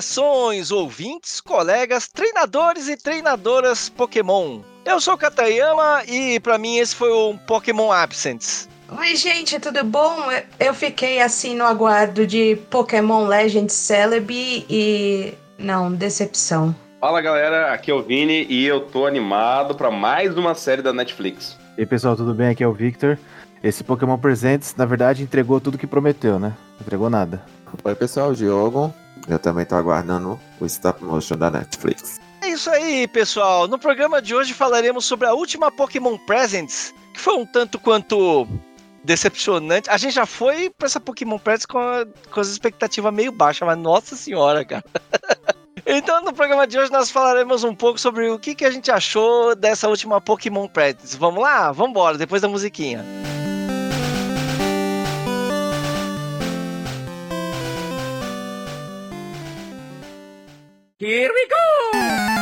Saudações, ouvintes, colegas, treinadores e treinadoras Pokémon. Eu sou o Katayama e para mim esse foi um Pokémon Absence. Oi, gente, tudo bom? Eu fiquei assim no aguardo de Pokémon Legends Celebi e. Não, decepção. Fala galera, aqui é o Vini e eu tô animado para mais uma série da Netflix. E aí pessoal, tudo bem? Aqui é o Victor. Esse Pokémon Presents, na verdade, entregou tudo que prometeu, né? Não entregou nada. Oi pessoal, Diogo. Eu também tô aguardando o stop motion da Netflix. É isso aí, pessoal. No programa de hoje falaremos sobre a última Pokémon Presents, que foi um tanto quanto decepcionante. A gente já foi pra essa Pokémon Presents com, a, com as expectativas meio baixas, mas nossa senhora, cara. Então, no programa de hoje, nós falaremos um pouco sobre o que, que a gente achou dessa última Pokémon Presents. Vamos lá? Vamos embora, depois da musiquinha. Here we go!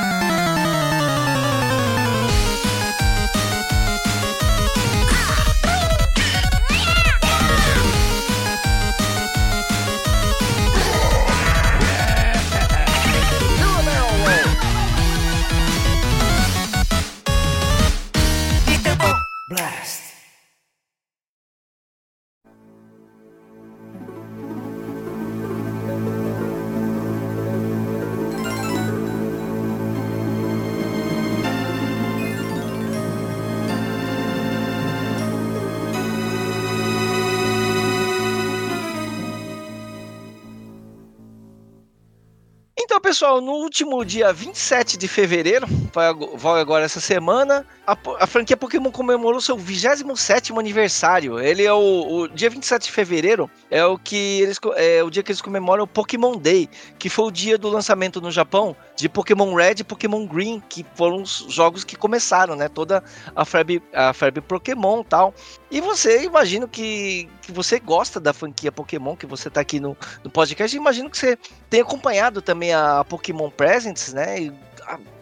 Pessoal, no último dia 27 de fevereiro, vai ag- vai agora essa semana, a, a franquia Pokémon comemorou seu 27º aniversário. Ele é o, o dia 27 de fevereiro, é o que eles é o dia que eles comemoram o Pokémon Day, que foi o dia do lançamento no Japão de Pokémon Red e Pokémon Green, que foram os jogos que começaram, né, toda a febre, a febre Pokémon, tal. E você, imagino que, que você gosta da franquia Pokémon, que você tá aqui no, no podcast, imagino que você tem acompanhado também a Pokémon Presents, né? E,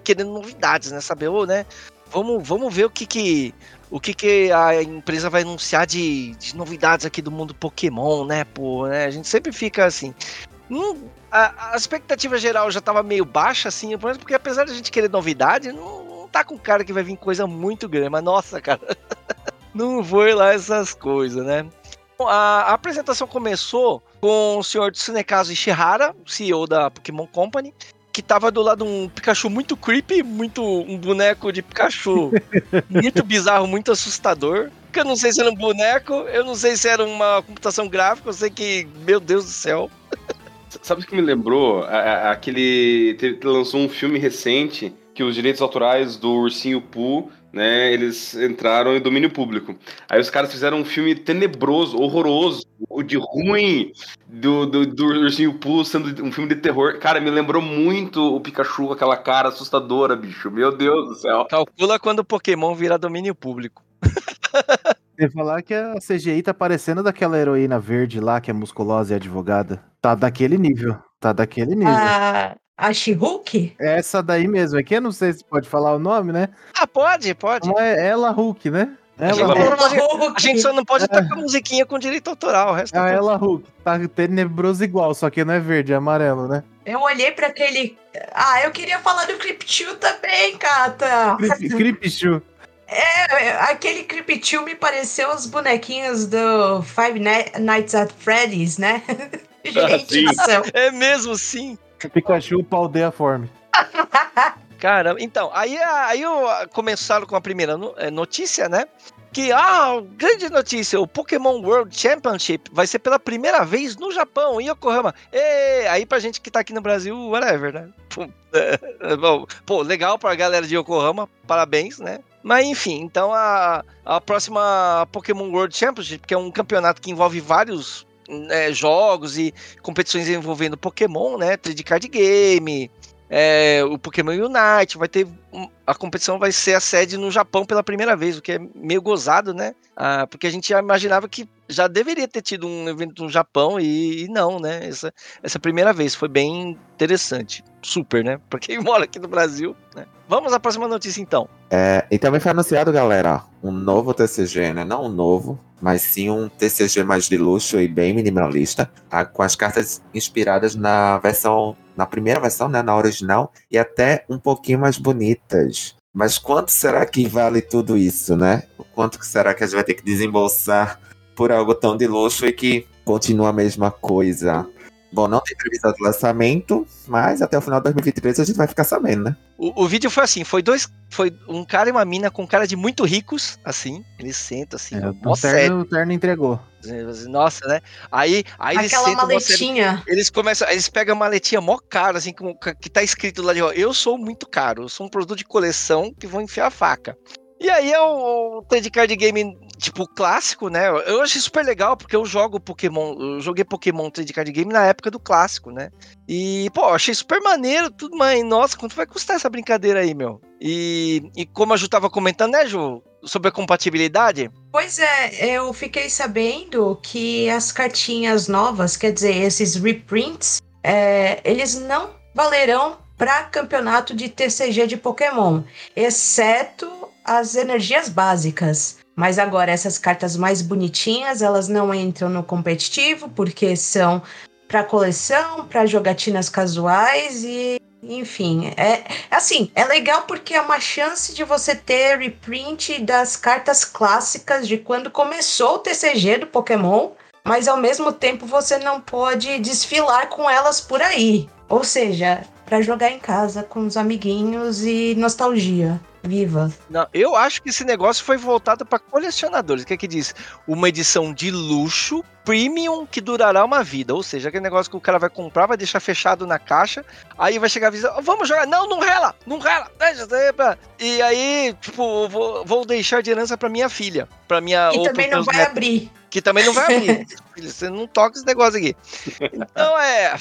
querendo novidades, né? Saber, ô, né? Vamos, vamos ver o que que, o que que a empresa vai anunciar de, de novidades aqui do mundo Pokémon, né? Pô, né? A gente sempre fica assim. Hum, a, a expectativa geral já tava meio baixa, assim, porque apesar de a gente querer novidade, não, não tá com cara que vai vir coisa muito grande. Mas nossa, cara, não foi lá essas coisas, né? A, a apresentação começou com o senhor Tsunekazu Ishihara, CEO da Pokémon Company, que tava do lado de um Pikachu muito creepy, muito um boneco de Pikachu muito bizarro, muito assustador. Que eu não sei se era um boneco, eu não sei se era uma computação gráfica, eu sei que, meu Deus do céu. Sabe o que me lembrou? A- a- Aquele. Lançou um filme recente que os direitos autorais do Ursinho Pooh, né, eles entraram em domínio público. Aí os caras fizeram um filme tenebroso, horroroso, o de ruim do, do, do Ursinho Pooh sendo um filme de terror. Cara, me lembrou muito o Pikachu com aquela cara assustadora, bicho. Meu Deus do céu. Calcula quando o Pokémon virar domínio público. Você falar que a CGI tá parecendo daquela heroína verde lá, que é musculosa e advogada. Tá daquele nível. Tá daquele nível. A, a She-Hulk? Essa daí mesmo. Aqui eu não sei se pode falar o nome, né? Ah, pode, pode. Não é ela Hulk, né? A gente, Ela Hulk. pode- Hulk. a gente só não pode estar com a musiquinha com direito autoral, o resto É a ela Hulk. Tá tenebroso igual, só que não é verde, é amarelo, né? Eu olhei pra aquele. Ah, eu queria falar do Cryptil também, Cata. Creepshoe. É, aquele Cryptil me pareceu os bonequinhos do Five Ni- Nights at Freddy's, né? Gente céu. É mesmo, sim. Pikachu Paldeia Form. Cara, então, aí, aí eu- começaram com a primeira eh, notícia, né? Que, ah, grande notícia, o Pokémon World Championship vai ser pela primeira vez no Japão, em Yokohama. E, aí pra gente que tá aqui no Brasil, whatever, né? Pô, é, bom, pô, legal pra galera de Yokohama, parabéns, né? Mas enfim, então a, a próxima Pokémon World Championship, que é um campeonato que envolve vários né, jogos e competições envolvendo Pokémon, né? 3D Card Game, é, o Pokémon Unite, vai ter. a competição vai ser a sede no Japão pela primeira vez, o que é meio gozado, né? Ah, porque a gente já imaginava que já deveria ter tido um evento no Japão e, e não, né? Essa, essa primeira vez foi bem interessante. Super, né? Pra quem mora aqui no Brasil. Né? Vamos à próxima notícia então. É, e também foi anunciado, galera, um novo TCG, né? Não um novo, mas sim um TCG mais de luxo e bem minimalista, tá? com as cartas inspiradas na versão, na primeira versão, né? Na original, e até um pouquinho mais bonitas. Mas quanto será que vale tudo isso, né? O quanto será que a gente vai ter que desembolsar por algo tão de luxo e que continua a mesma coisa? Bom, não tem previsão de lançamento, mas até o final de 2023 a gente vai ficar sabendo, né? O, o vídeo foi assim, foi dois, foi um cara e uma mina com cara de muito ricos, assim, eles sentam assim, É, o, terno, o terno entregou. nossa, né? Aí, aí eles Aquela sentam, mó sério, maletinha. eles começam, eles pegam a maletinha mó cara, assim, com, que tá escrito lá de, ó, eu sou muito caro, eu sou um produto de coleção que vou enfiar a faca. E aí é o, o trade card game, tipo, clássico, né? Eu achei super legal, porque eu jogo Pokémon, eu joguei Pokémon trade card game na época do clássico, né? E, pô, achei super maneiro, tudo, mas, nossa, quanto vai custar essa brincadeira aí, meu? E, e como a Ju tava comentando, né, Ju, sobre a compatibilidade, Pois é, eu fiquei sabendo que as cartinhas novas, quer dizer, esses reprints, é, eles não valerão para campeonato de TCG de Pokémon, exceto as energias básicas. Mas agora essas cartas mais bonitinhas, elas não entram no competitivo porque são para coleção, para jogatinas casuais e enfim, é assim, é legal porque é uma chance de você ter reprint das cartas clássicas de quando começou o TCG do Pokémon, mas ao mesmo tempo você não pode desfilar com elas por aí. Ou seja, para jogar em casa com os amiguinhos e nostalgia. Viva. Não, eu acho que esse negócio foi voltado para colecionadores. O que é que diz? Uma edição de luxo, premium, que durará uma vida. Ou seja, aquele negócio que o cara vai comprar, vai deixar fechado na caixa, aí vai chegar a visão, vamos jogar. Não, não rela, não rela. E aí, tipo, vou, vou deixar de herança para minha filha, para minha E também não vai netos, abrir. que também não vai abrir. Você não toca esse negócio aqui. Então é,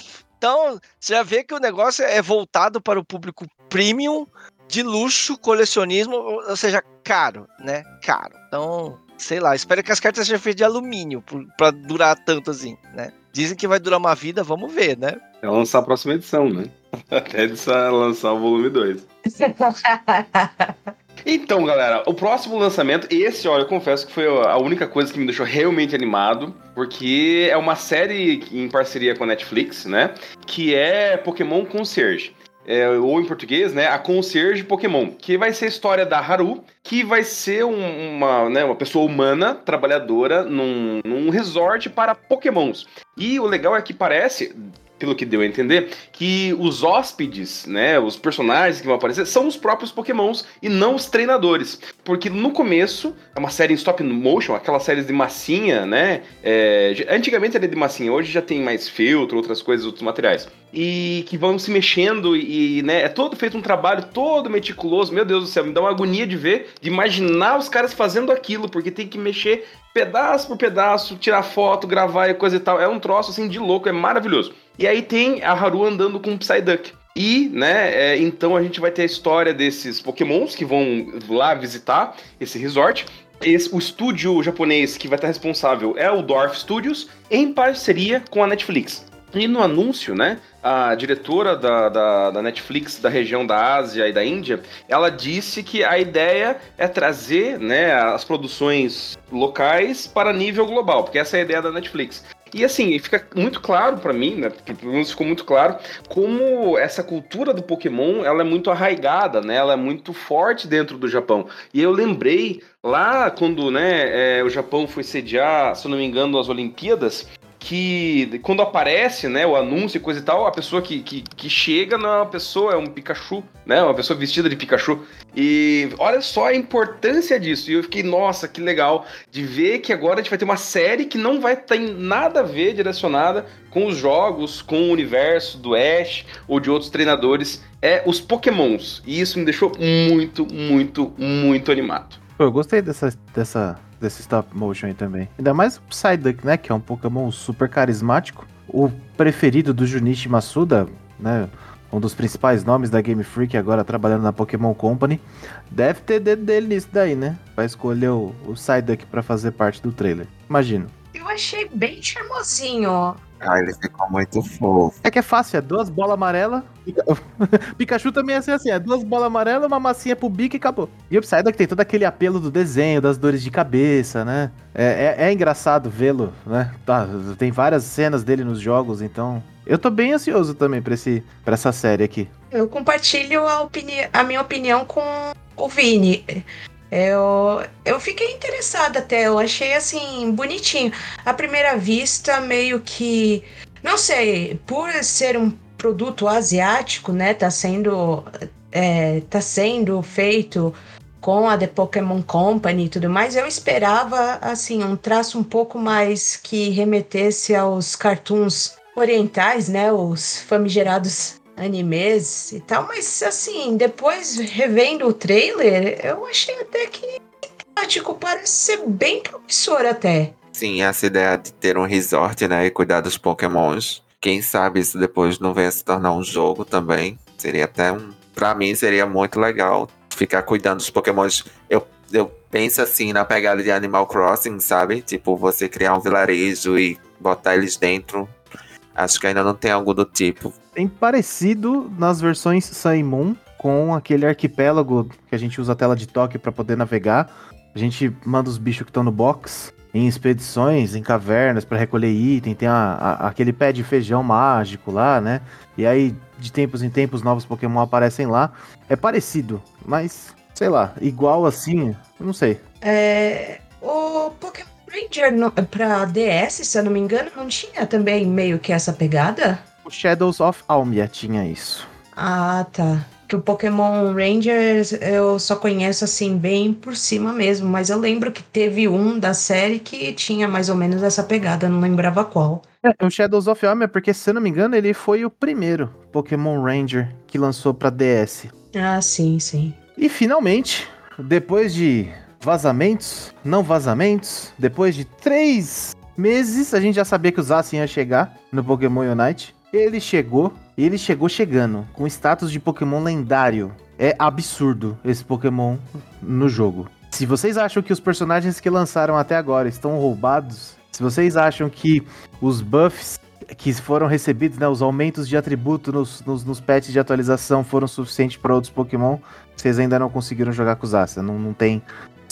então você já vê que o negócio é voltado para o público premium de luxo, colecionismo, ou seja, caro, né? Caro. Então, sei lá, espero que as cartas sejam feitas de alumínio pra durar tanto assim, né? Dizem que vai durar uma vida, vamos ver, né? É lançar a próxima edição, né? Até lançar o volume 2. Então, galera, o próximo lançamento, esse, olha, eu confesso que foi a única coisa que me deixou realmente animado, porque é uma série em parceria com a Netflix, né? Que é Pokémon Concierge. É, ou em português, né? A Concierge Pokémon, que vai ser a história da Haru, que vai ser um- uma, né, uma pessoa humana, trabalhadora, num, num resort para Pokémons. E o legal é que parece, pelo que deu a entender, que os hóspedes, né, os personagens que vão aparecer, são os próprios Pokémons e não os treinadores. Porque no começo, é uma série em stop motion, aquelas séries de massinha, né? é, antigamente era de massinha, hoje já tem mais filtro, outras coisas, outros materiais. E que vão se mexendo e, né, é todo feito um trabalho todo meticuloso. Meu Deus do céu, me dá uma agonia de ver, de imaginar os caras fazendo aquilo, porque tem que mexer pedaço por pedaço, tirar foto, gravar e coisa e tal. É um troço assim de louco, é maravilhoso. E aí tem a Haru andando com o Psyduck. E, né, é, então a gente vai ter a história desses pokémons que vão lá visitar esse resort. Esse, o estúdio japonês que vai estar responsável é o Dwarf Studios, em parceria com a Netflix. E no anúncio, né, a diretora da, da, da Netflix da região da Ásia e da Índia, ela disse que a ideia é trazer né, as produções locais para nível global, porque essa é a ideia da Netflix. E assim, fica muito claro pra mim, né? Pelo menos ficou muito claro como essa cultura do Pokémon ela é muito arraigada, né? Ela é muito forte dentro do Japão. E eu lembrei lá quando né, é, o Japão foi sediar, se eu não me engano, as Olimpíadas, que quando aparece, né, o anúncio e coisa e tal, a pessoa que, que, que chega não é uma pessoa, é um Pikachu, né, uma pessoa vestida de Pikachu. E olha só a importância disso. E eu fiquei, nossa, que legal de ver que agora a gente vai ter uma série que não vai ter nada a ver direcionada com os jogos, com o universo do Ash ou de outros treinadores, é os Pokémons. E isso me deixou muito, muito, muito animado. Eu gostei dessa, dessa, desse stop motion aí também. Ainda mais o Psyduck, né? Que é um Pokémon super carismático. O preferido do Junichi Masuda, né? Um dos principais nomes da Game Freak agora trabalhando na Pokémon Company. Deve ter dedo dele nisso daí, né? Pra escolher o, o Psyduck pra fazer parte do trailer. Imagino. Eu achei bem charmosinho. Ah, ele ficou muito fofo. É que é fácil, é duas bolas amarelas. Pikachu também é assim, assim, é duas bolas amarelas, uma massinha pro bico e acabou. E o Psyduck tem todo aquele apelo do desenho, das dores de cabeça, né? É, é, é engraçado vê-lo, né? Tá, tem várias cenas dele nos jogos, então. Eu tô bem ansioso também pra, esse, pra essa série aqui. Eu compartilho a, opini a minha opinião com o Vini. Eu, eu fiquei interessada até, eu achei assim, bonitinho. À primeira vista, meio que. Não sei, por ser um produto asiático, né? Tá sendo. É, tá sendo feito com a The Pokémon Company e tudo mais, eu esperava assim um traço um pouco mais que remetesse aos cartoons orientais, né, os famigerados animes e tal, mas assim, depois revendo o trailer, eu achei até que simpático, parece ser bem promissor até. Sim, essa ideia de ter um resort, né, e cuidar dos pokémons. Quem sabe isso depois não venha se tornar um jogo também. Seria até um... Pra mim, seria muito legal ficar cuidando dos pokémons. Eu, eu penso assim na pegada de Animal Crossing, sabe? Tipo, você criar um vilarejo e botar eles dentro. Acho que ainda não tem algo do tipo tem parecido nas versões Sun Moon com aquele arquipélago que a gente usa a tela de toque para poder navegar. A gente manda os bichos que estão no box em expedições, em cavernas para recolher item, tem a, a, aquele pé de feijão mágico lá, né? E aí, de tempos em tempos, novos Pokémon aparecem lá. É parecido, mas, sei lá, igual assim, não sei. É. O Pra DS, se eu não me engano, não tinha também meio que essa pegada? O Shadows of Almia tinha isso. Ah, tá. Que o Pokémon Rangers eu só conheço assim bem por cima mesmo, mas eu lembro que teve um da série que tinha mais ou menos essa pegada, não lembrava qual. É, o Shadows of Almia, porque se eu não me engano, ele foi o primeiro Pokémon Ranger que lançou para DS. Ah, sim, sim. E finalmente, depois de vazamentos, não vazamentos, depois de três meses, a gente já sabia que o Zacian ia chegar no Pokémon Unite. Ele chegou, ele chegou chegando, com status de Pokémon lendário. É absurdo esse Pokémon no jogo. Se vocês acham que os personagens que lançaram até agora estão roubados, se vocês acham que os buffs que foram recebidos, né, os aumentos de atributo nos, nos, nos patches de atualização foram suficientes para outros Pokémon, vocês ainda não conseguiram jogar com Zacian. Não, não tem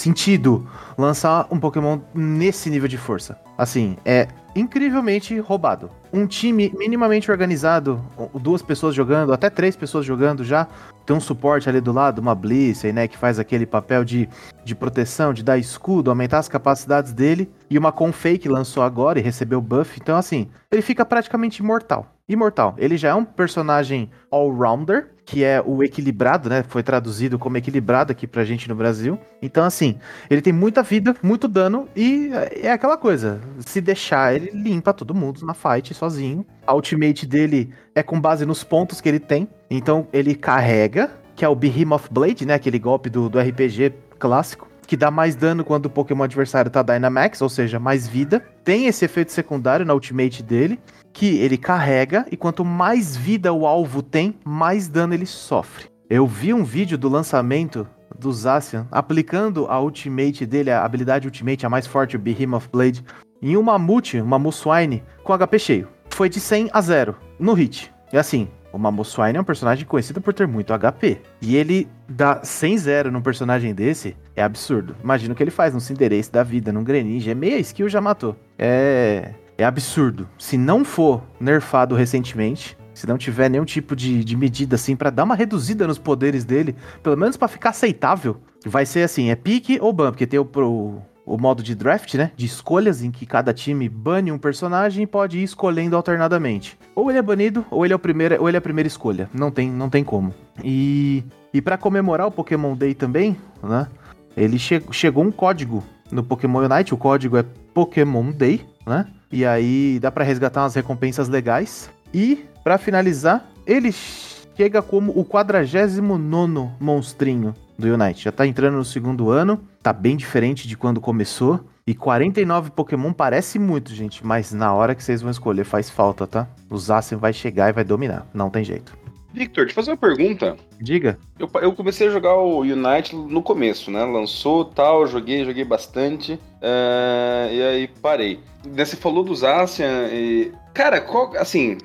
sentido lançar um Pokémon nesse nível de força. Assim, é incrivelmente roubado. Um time minimamente organizado, duas pessoas jogando, até três pessoas jogando já, tem um suporte ali do lado, uma Blissey, né, que faz aquele papel de, de proteção, de dar escudo, aumentar as capacidades dele, e uma Confei que lançou agora e recebeu buff, então assim, ele fica praticamente imortal. Imortal. Ele já é um personagem all-rounder, que é o equilibrado, né? Foi traduzido como equilibrado aqui pra gente no Brasil. Então, assim, ele tem muita vida, muito dano e é aquela coisa. Se deixar, ele limpa todo mundo na fight sozinho. A ultimate dele é com base nos pontos que ele tem. Então, ele carrega, que é o Behemoth Blade, né? Aquele golpe do, do RPG clássico que dá mais dano quando o Pokémon adversário tá Dynamax, ou seja, mais vida. Tem esse efeito secundário na ultimate dele que ele carrega e quanto mais vida o alvo tem, mais dano ele sofre. Eu vi um vídeo do lançamento do Zacian aplicando a ultimate dele, a habilidade ultimate, a mais forte, o Behemoth Blade, em uma Mamute, uma Muswine, com HP cheio. Foi de 100 a 0 no hit. E assim, o Mamoswine é um personagem conhecido por ter muito HP. E ele dá 100-0 num personagem desse é absurdo. Imagina o que ele faz no Cinderace da vida, num Greninja. É meia skill já matou. É é absurdo. Se não for nerfado recentemente, se não tiver nenhum tipo de, de medida assim para dar uma reduzida nos poderes dele, pelo menos para ficar aceitável, vai ser assim, é pique ou ban, porque tem o, o, o, modo de draft, né, de escolhas em que cada time bane um personagem e pode ir escolhendo alternadamente. Ou ele é banido, ou ele é o primeiro, ou ele é a primeira escolha. Não tem, não tem como. E e para comemorar o Pokémon Day também, né, ele che chegou um código no Pokémon Unite, o código é Pokémon Day, né? E aí dá para resgatar umas recompensas legais. E, para finalizar, ele chega como o 49 monstrinho do Unite. Já tá entrando no segundo ano, tá bem diferente de quando começou. E 49 Pokémon parece muito, gente, mas na hora que vocês vão escolher faz falta, tá? O Zacian vai chegar e vai dominar, não tem jeito. Victor, te fazer uma pergunta. Diga. Eu, eu comecei a jogar o Unite no começo, né? Lançou tal, joguei, joguei bastante. eh, e aí parei. Você falou dos Asian e. Cara, qual, assim,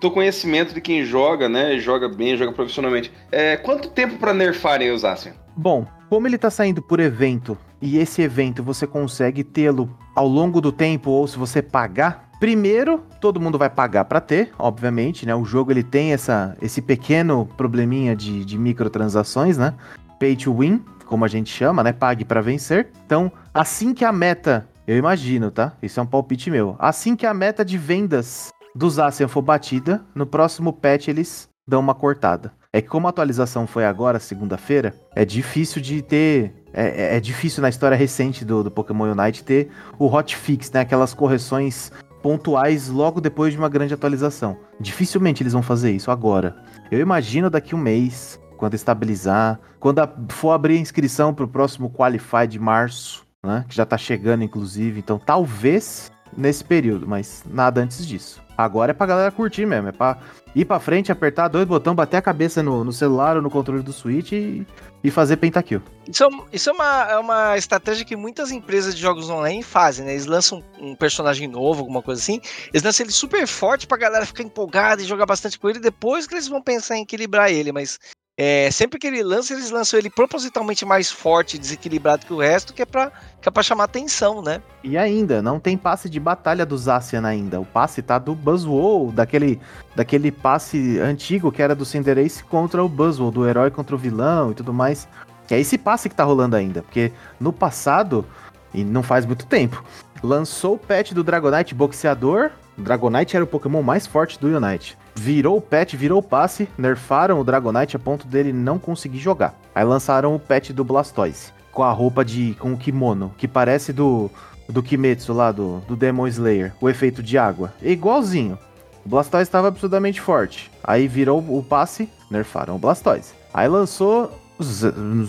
teu conhecimento de quem joga, né? Joga bem, joga profissionalmente. É, quanto tempo pra nerfarem os Asian? Bom, como ele tá saindo por evento e esse evento você consegue tê-lo ao longo do tempo ou se você pagar, primeiro todo mundo vai pagar pra ter, obviamente, né? O jogo ele tem essa, esse pequeno probleminha de, de microtransações, né? Pay to win, como a gente chama, né? Pague pra vencer. Então, assim que a meta, eu imagino, tá? Isso é um palpite meu. Assim que a meta de vendas dos Asian for batida, no próximo patch eles dão uma cortada. É que como a atualização foi agora, segunda-feira, é difícil de ter. É, é- é difícil na história recente do, do Pokémon Unite ter o hotfix, né? Aquelas correções pontuais logo depois de uma grande atualização. Dificilmente eles vão fazer isso agora. Eu imagino daqui um mês, quando estabilizar, quando a- for abrir a inscrição para o próximo Qualify de março, né? Que já tá chegando, inclusive. Então, talvez nesse período, mas nada antes disso. Agora é pra galera curtir mesmo, é pra ir pra frente, apertar dois botões, bater a cabeça no, no celular ou no controle do Switch e, e fazer pentakill. Isso, é um- isso é, uma, é uma estratégia que muitas empresas de jogos online fazem, né? Eles lançam um personagem novo, alguma coisa assim. Eles lançam ele super forte pra galera ficar empolgada e jogar bastante com ele. Depois que eles vão pensar em equilibrar ele. Mas é, sempre que ele lança, eles lançam ele propositalmente mais forte e desequilibrado que o resto, que é pra, que é pra chamar atenção, né? E ainda, não tem passe de batalha do Zacian ainda. O passe tá do Buzzwole, daquele, daquele passe antigo que era do Cinderace contra o Buzzwole, do herói contra o vilão e tudo mais. Que é esse passe que tá rolando ainda. Porque no passado, e não faz muito tempo, lançou o patch do Dragonite boxeador. O Dragonite era o Pokémon mais forte do Unite. Virou o patch, virou o passe, nerfaram o Dragonite a ponto dele não conseguir jogar. Aí lançaram o patch do Blastoise, com a roupa de. com o kimono, que parece do. do Kimetsu lá, do, do Demon Slayer, o efeito de água. É igualzinho. O Blastoise estava absurdamente forte. Aí virou o passe, nerfaram o Blastoise. Aí lançou.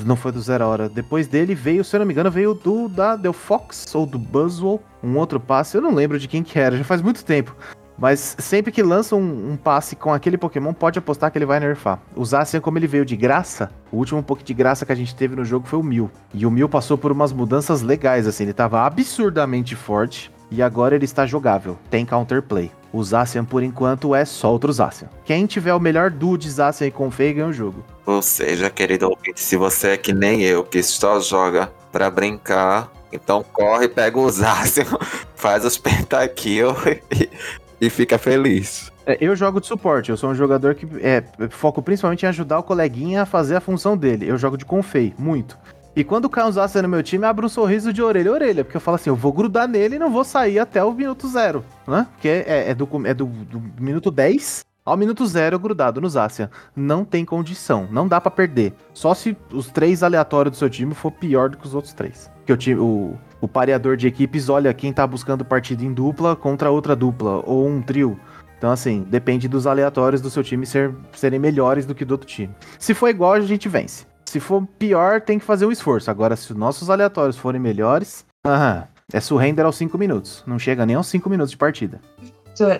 Não foi do Zero Hora. Depois dele veio, se eu não me engano, veio do da Del Fox ou do Buzzwole. Um outro passe. Eu não lembro de quem que era, já faz muito tempo. Mas sempre que lança um, um passe com aquele Pokémon, pode apostar que ele vai nerfar. O Zacian, como ele veio de graça, o último pouco de graça que a gente teve no jogo foi o Mil. E o Mil passou por umas mudanças legais, assim. Ele tava absurdamente forte e agora ele está jogável. Tem counterplay. O Zacian, por enquanto, é só outro Zacian. Quem tiver o melhor duo de Zacian e Confei ganha o jogo. Ou seja, querido ouvinte, se você é que nem eu, que só joga pra brincar, então corre, pega o Zacian, faz os pentakill e, e fica feliz. É, eu jogo de suporte, eu sou um jogador que é, foco principalmente em ajudar o coleguinha a fazer a função dele. Eu jogo de Confei, muito. E quando cai um Zacian no meu time, abre um sorriso de orelha a orelha, porque eu falo assim, eu vou grudar nele e não vou sair até o minuto zero, né? Porque é, é do, é do, do minuto 10 ao minuto zero grudado no Zacian. Não tem condição, não dá pra perder. Só se os três aleatórios do seu time for pior do que os outros três. Que o, time, o, o pareador de equipes olha quem tá buscando partida em dupla contra outra dupla, ou um trio. Então, assim, depende dos aleatórios do seu time ser, serem melhores do que do outro time. Se for igual, a gente vence. Se for pior, tem que fazer um esforço. Agora, se os nossos aleatórios forem melhores, aham, é surrender aos 5 minutos. Não chega nem aos 5 minutos de partida.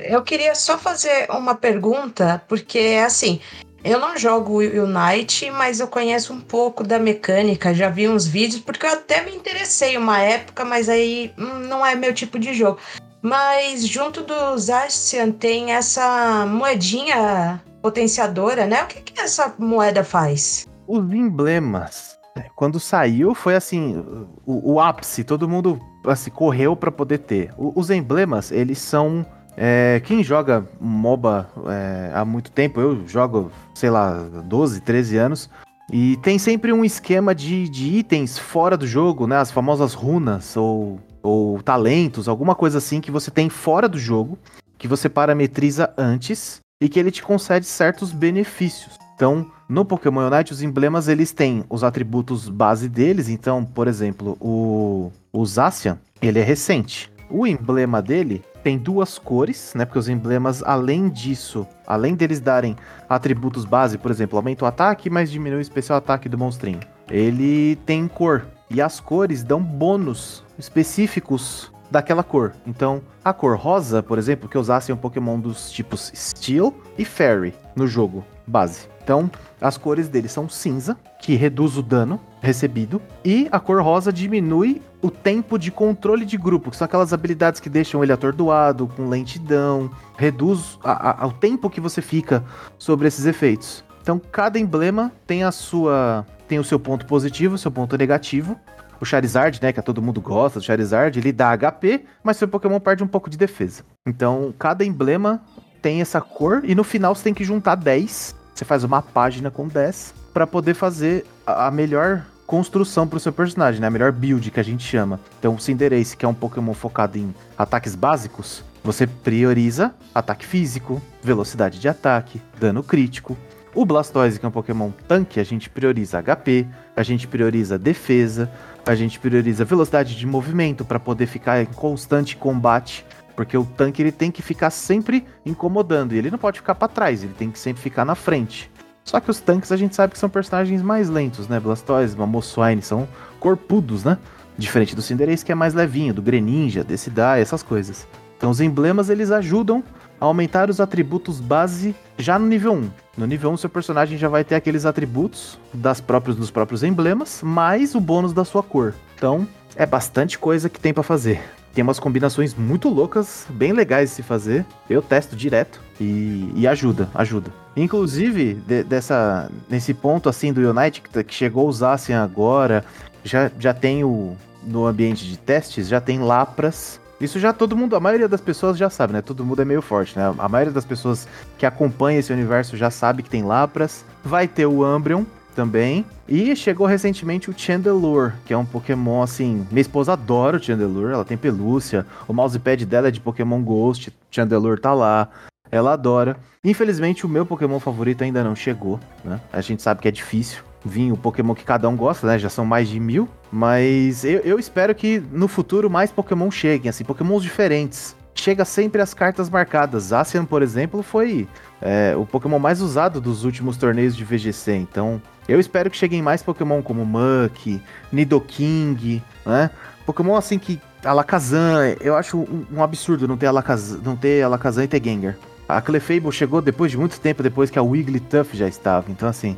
Eu queria só fazer uma pergunta, porque assim, eu não jogo Unite, mas eu conheço um pouco da mecânica, já vi uns vídeos, porque eu até me interessei uma época, mas aí hum, não é meu tipo de jogo. Mas junto do Zacian tem essa moedinha potenciadora, né? O que, que essa moeda faz? Os emblemas. né, Quando saiu, foi assim, o, o ápice, todo mundo assim, correu pra poder ter. O- os emblemas, eles são. É, quem joga MOBA é, há muito tempo, eu jogo, sei lá, 12, 13 anos, e tem sempre um esquema de, de itens fora do jogo, né? As famosas runas ou, ou talentos, alguma coisa assim que você tem fora do jogo, que você parametriza antes e que ele te concede certos benefícios. Então, no Pokémon Unite, os emblemas eles têm os atributos base deles. Então, por exemplo, o, o Zacian, ele é recente. O emblema dele tem duas cores, né? Porque os emblemas, além disso, além deles darem atributos base, por exemplo, aumenta o ataque, mas diminui o especial ataque do monstrinho. Ele tem cor. E as cores dão bônus específicos daquela cor. Então, a cor rosa, por exemplo, que usasse um Pokémon dos tipos Steel e Fairy no jogo base. Então, as cores dele são cinza, que reduz o dano recebido, e a cor rosa diminui o tempo de controle de grupo, que são aquelas habilidades que deixam ele atordoado, com lentidão, reduz a, a, o tempo que você fica sobre esses efeitos. Então, cada emblema tem a sua tem o seu ponto positivo, o seu ponto negativo. O Charizard, né, que todo mundo gosta do Charizard, ele dá HP, mas seu Pokémon perde um pouco de defesa. Então, cada emblema tem essa cor e no final você tem que juntar 10. Você faz uma página com 10 para poder fazer a melhor construção para o seu personagem, né? A melhor build que a gente chama. Então, o Cinderace, que é um Pokémon focado em ataques básicos, você prioriza ataque físico, velocidade de ataque, dano crítico, o Blastoise, que é um Pokémon tanque, a gente prioriza HP, a gente prioriza defesa, a gente prioriza velocidade de movimento para poder ficar em constante combate, porque o tanque ele tem que ficar sempre incomodando e ele não pode ficar para trás, ele tem que sempre ficar na frente. Só que os tanques a gente sabe que são personagens mais lentos, né? Blastoise, Mamoswine são corpudos, né? Diferente do Cinderace que é mais levinho, do Greninja, desse Dai, essas coisas. Então os emblemas eles ajudam aumentar os atributos base já no nível 1. No nível 1, seu personagem já vai ter aqueles atributos das próprios, dos próprios emblemas, mais o bônus da sua cor. Então, é bastante coisa que tem para fazer. Tem umas combinações muito loucas, bem legais de se fazer. Eu testo direto e, e ajuda, ajuda. Inclusive, de, dessa, nesse ponto assim do Unite, que, que chegou a usar assim agora, já, já tem o. No ambiente de testes, já tem Lapras isso já todo mundo, a maioria das pessoas já sabe, né? Todo mundo é meio forte, né? A maioria das pessoas que acompanha esse universo já sabe que tem Lapras. Vai ter o Umbreon também. E chegou recentemente o Chandelure, que é um Pokémon assim. Minha esposa adora o Chandelure, ela tem pelúcia. O mousepad dela é de Pokémon Ghost. Chandelure tá lá. Ela adora. Infelizmente, o meu Pokémon favorito ainda não chegou, né? A gente sabe que é difícil vir o Pokémon que cada um gosta, né? Já são mais de mil. Mas eu, eu espero que no futuro mais Pokémon cheguem, assim, Pokémons diferentes. Chega sempre as cartas marcadas. Zacian, por exemplo, foi é, o Pokémon mais usado dos últimos torneios de VGC. Então, eu espero que cheguem mais Pokémon como Muck, Nidoking, né? Pokémon assim que. Alakazam, eu acho um, um absurdo não ter Alakazam, não ter Alakazam e ter Gengar. A Clefable chegou depois de muito tempo, depois que a Wigglytuff já estava. Então, assim,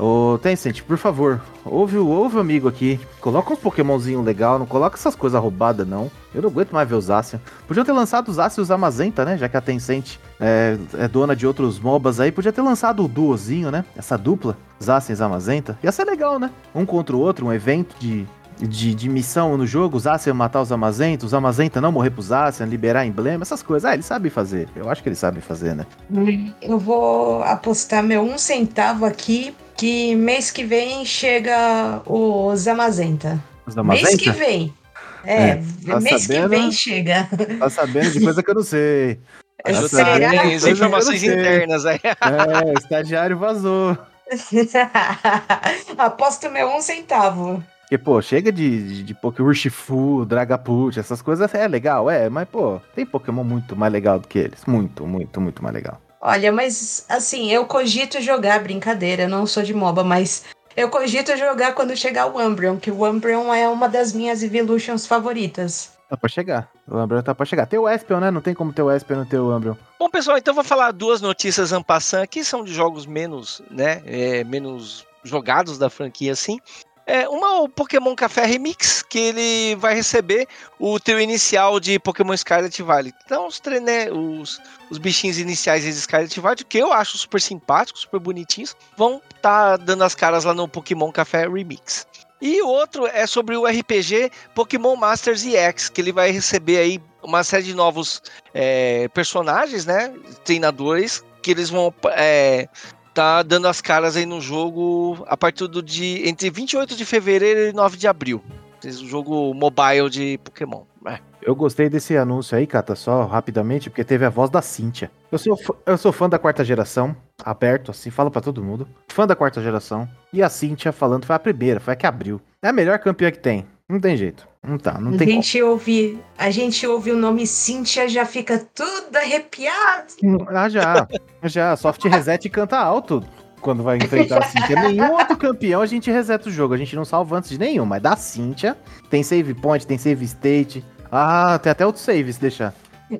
Ô, Tencent, por favor, ouve, ouve o amigo aqui. Coloca uns Pokémonzinho legal, não coloca essas coisas roubadas, não. Eu não aguento mais ver os Zacian. Podiam ter lançado os Zacian e os Amazenta, né? Já que a Tencent é, é, dona de outros MOBAs aí. Podia ter lançado o duozinho, né? Essa dupla, Zacian e Amazenta. Ia ser legal, né? Um contra o outro, um evento de, de, de missão no jogo. Os Zacian matar os Amazenta, os Amazenta não morrer pros Zacian, liberar emblema, essas coisas. Ah, eles sabem fazer. Eu acho que eles sabem fazer, né? Eu vou apostar meu um centavo aqui que mês que vem chega o Zamazenta. Zamazenta? Mês que vem. É, é tá mês sabendo, que vem chega. Tá sabendo de coisa que eu não sei. Tá As informações internas aí. É, estagiário vazou. Aposto meu um centavo. Porque, pô, chega de, de, de Pokémon Urshifu, Dragapult, essas coisas é legal, é, mas, pô, tem Pokémon muito mais legal do que eles. Muito, muito, muito mais legal. Olha, mas assim, eu cogito jogar, brincadeira, eu não sou de MOBA, mas eu cogito jogar quando chegar o Umbreon, que o Umbreon é uma das minhas Evolutions favoritas. Tá pra chegar. O Umbreon tá pra chegar. Tem o Espion, né? Não tem como ter o Espion e não ter o Umbreon. Bom, pessoal, então eu vou falar duas notícias ampassant que são de jogos menos, né? É, menos jogados da franquia, assim. É, uma o Pokémon Café Remix, que ele vai receber o trio inicial de Pokémon Scarlet Valley. Então, os, né, os, os bichinhos iniciais de Scarlet Valley, que eu acho super simpáticos, super bonitinhos, vão estar tá dando as caras lá no Pokémon Café Remix. E o outro é sobre o RPG Pokémon Masters EX, que ele vai receber aí uma série de novos é, personagens, né? Treinadores, que eles vão é, tá dando as caras aí no jogo a partir do dia entre 28 de fevereiro e 9 de abril. O jogo mobile de Pokémon. É. Eu gostei desse anúncio aí, Cata, só rapidamente, porque teve a voz da Cynthia. Eu sou, eu sou fã da quarta geração, aberto, assim, falo para todo mundo. Fã da quarta geração. E a Cynthia falando foi a primeira, foi a que abriu. É a melhor campeã que tem. Não tem jeito. Não tá, não a tem gente como. ouve, A gente ouve o nome Cynthia, já fica tudo arrepiado. Ah, já. já. Soft reset e canta alto quando vai enfrentar a Cynthia. Nenhum outro campeão a gente reseta o jogo. A gente não salva antes de nenhum, mas da Cynthia tem save point, tem save state. Ah, tem até outro save se deixar.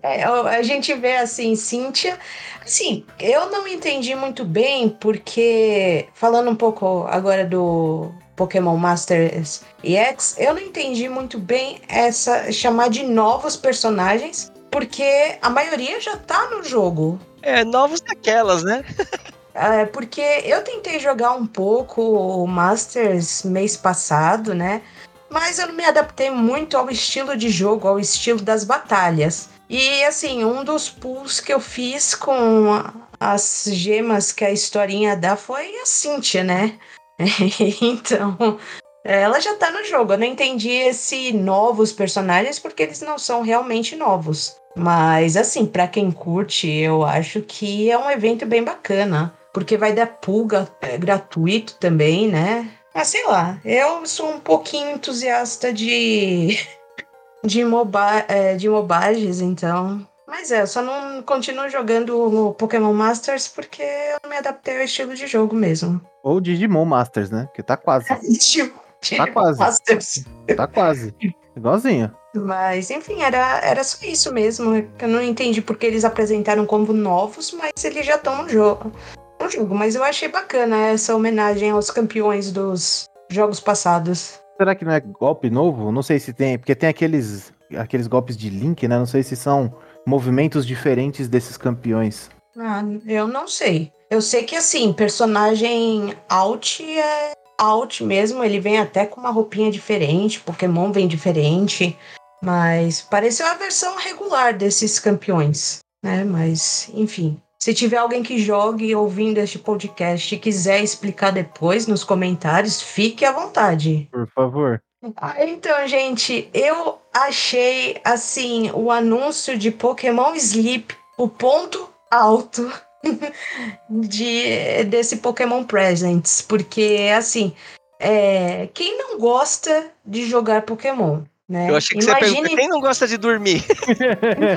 É, a gente vê assim, Cynthia. Assim, eu não entendi muito bem, porque. Falando um pouco agora do Pokémon Masters EX, eu não entendi muito bem essa chamar de novos personagens, porque a maioria já tá no jogo. É, novos daquelas, né? É, porque eu tentei jogar um pouco o Masters mês passado, né? Mas eu não me adaptei muito ao estilo de jogo, ao estilo das batalhas. E assim, um dos pulls que eu fiz com as gemas que a historinha dá foi a Cynthia, né? então, ela já tá no jogo. Eu não entendi esse novos personagens porque eles não são realmente novos. Mas assim, para quem curte, eu acho que é um evento bem bacana, porque vai dar pulga é, gratuito também, né? Ah, sei lá, eu sou um pouquinho entusiasta de de, moba é, de mobagens, então. Mas é, eu só não continuo jogando o Pokémon Masters porque eu não me adaptei ao estilo de jogo mesmo. Ou Digimon Masters, né? Que tá quase. tá quase. Masters. Tá quase. Igualzinho. Mas, enfim, era, era só isso mesmo. Eu não entendi porque eles apresentaram como novos, mas eles já estão no jogo. No jogo. Mas eu achei bacana essa homenagem aos campeões dos jogos passados. Será que não é golpe novo? Não sei se tem, porque tem aqueles, aqueles golpes de Link, né? Não sei se são movimentos diferentes desses campeões. Ah, eu não sei. Eu sei que assim, personagem alt é alt mesmo, ele vem até com uma roupinha diferente, Pokémon vem diferente, mas pareceu a versão regular desses campeões, né? Mas, enfim. Se tiver alguém que jogue ouvindo este podcast e quiser explicar depois nos comentários, fique à vontade. Por favor. Ah, então, gente, eu achei assim o anúncio de Pokémon Sleep o ponto alto de desse Pokémon Presents, porque assim, é, quem não gosta de jogar Pokémon? Né? Eu achei que Imagine... você pergunta quem não gosta de dormir.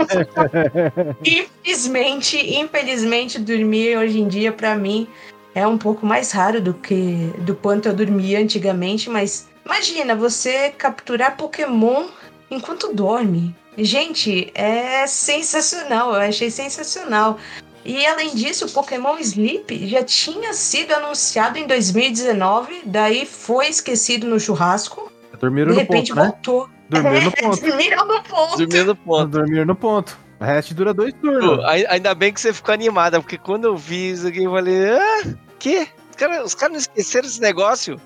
infelizmente, infelizmente, dormir hoje em dia, para mim, é um pouco mais raro do que do quanto eu dormia antigamente, mas imagina você capturar Pokémon enquanto dorme. Gente, é sensacional, eu achei sensacional. E além disso, o Pokémon Sleep já tinha sido anunciado em 2019, daí foi esquecido no churrasco. Dormiram de repente ponto, né? voltou. Né? Dormir no ponto. Dormir no ponto. Dormir no ponto. Dormir no ponto. O resto dura dois turnos. Pô, ainda bem que você ficou animada, porque quando eu vi isso aqui, eu falei, ah, que? Os caras cara não esqueceram esse negócio?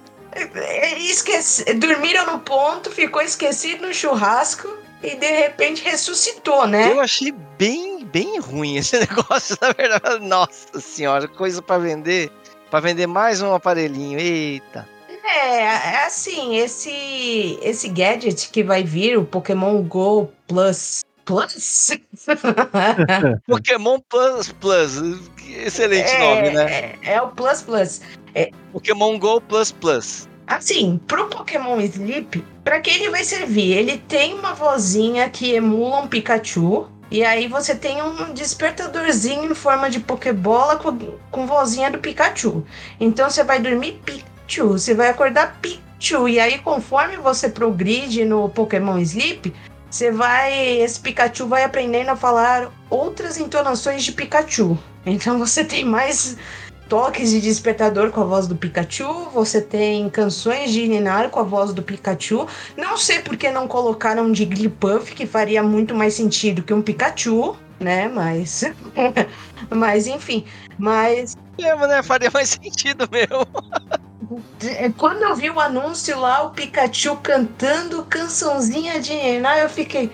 Esqueci, dormiram no ponto, ficou esquecido no churrasco e de repente ressuscitou, né? Eu achei bem, bem ruim esse negócio, na verdade. Nossa senhora, coisa para vender. para vender mais um aparelhinho. Eita. É, é assim, esse esse gadget que vai vir, o Pokémon Go Plus Plus? Pokémon Plus Plus. Excelente é, nome, né? É, é, o Plus Plus. É, Pokémon Go Plus Plus. Assim, pro Pokémon Sleep, para que ele vai servir? Ele tem uma vozinha que emula um Pikachu. E aí você tem um despertadorzinho em forma de Pokébola com, com vozinha do Pikachu. Então você vai dormir Pikachu você vai acordar Pichu. E aí, conforme você progride no Pokémon Sleep, você vai. Esse Pikachu vai aprendendo a falar outras entonações de Pikachu. Então você tem mais toques de despertador com a voz do Pikachu, você tem canções de Ninar com a voz do Pikachu. Não sei por que não colocaram um Jigglypuff, que faria muito mais sentido que um Pikachu, né? Mas. mas enfim. Mas. Mesmo, né? Faria mais sentido mesmo. É, quando eu vi o anúncio lá, o Pikachu cantando cançãozinha de Ninar, eu fiquei.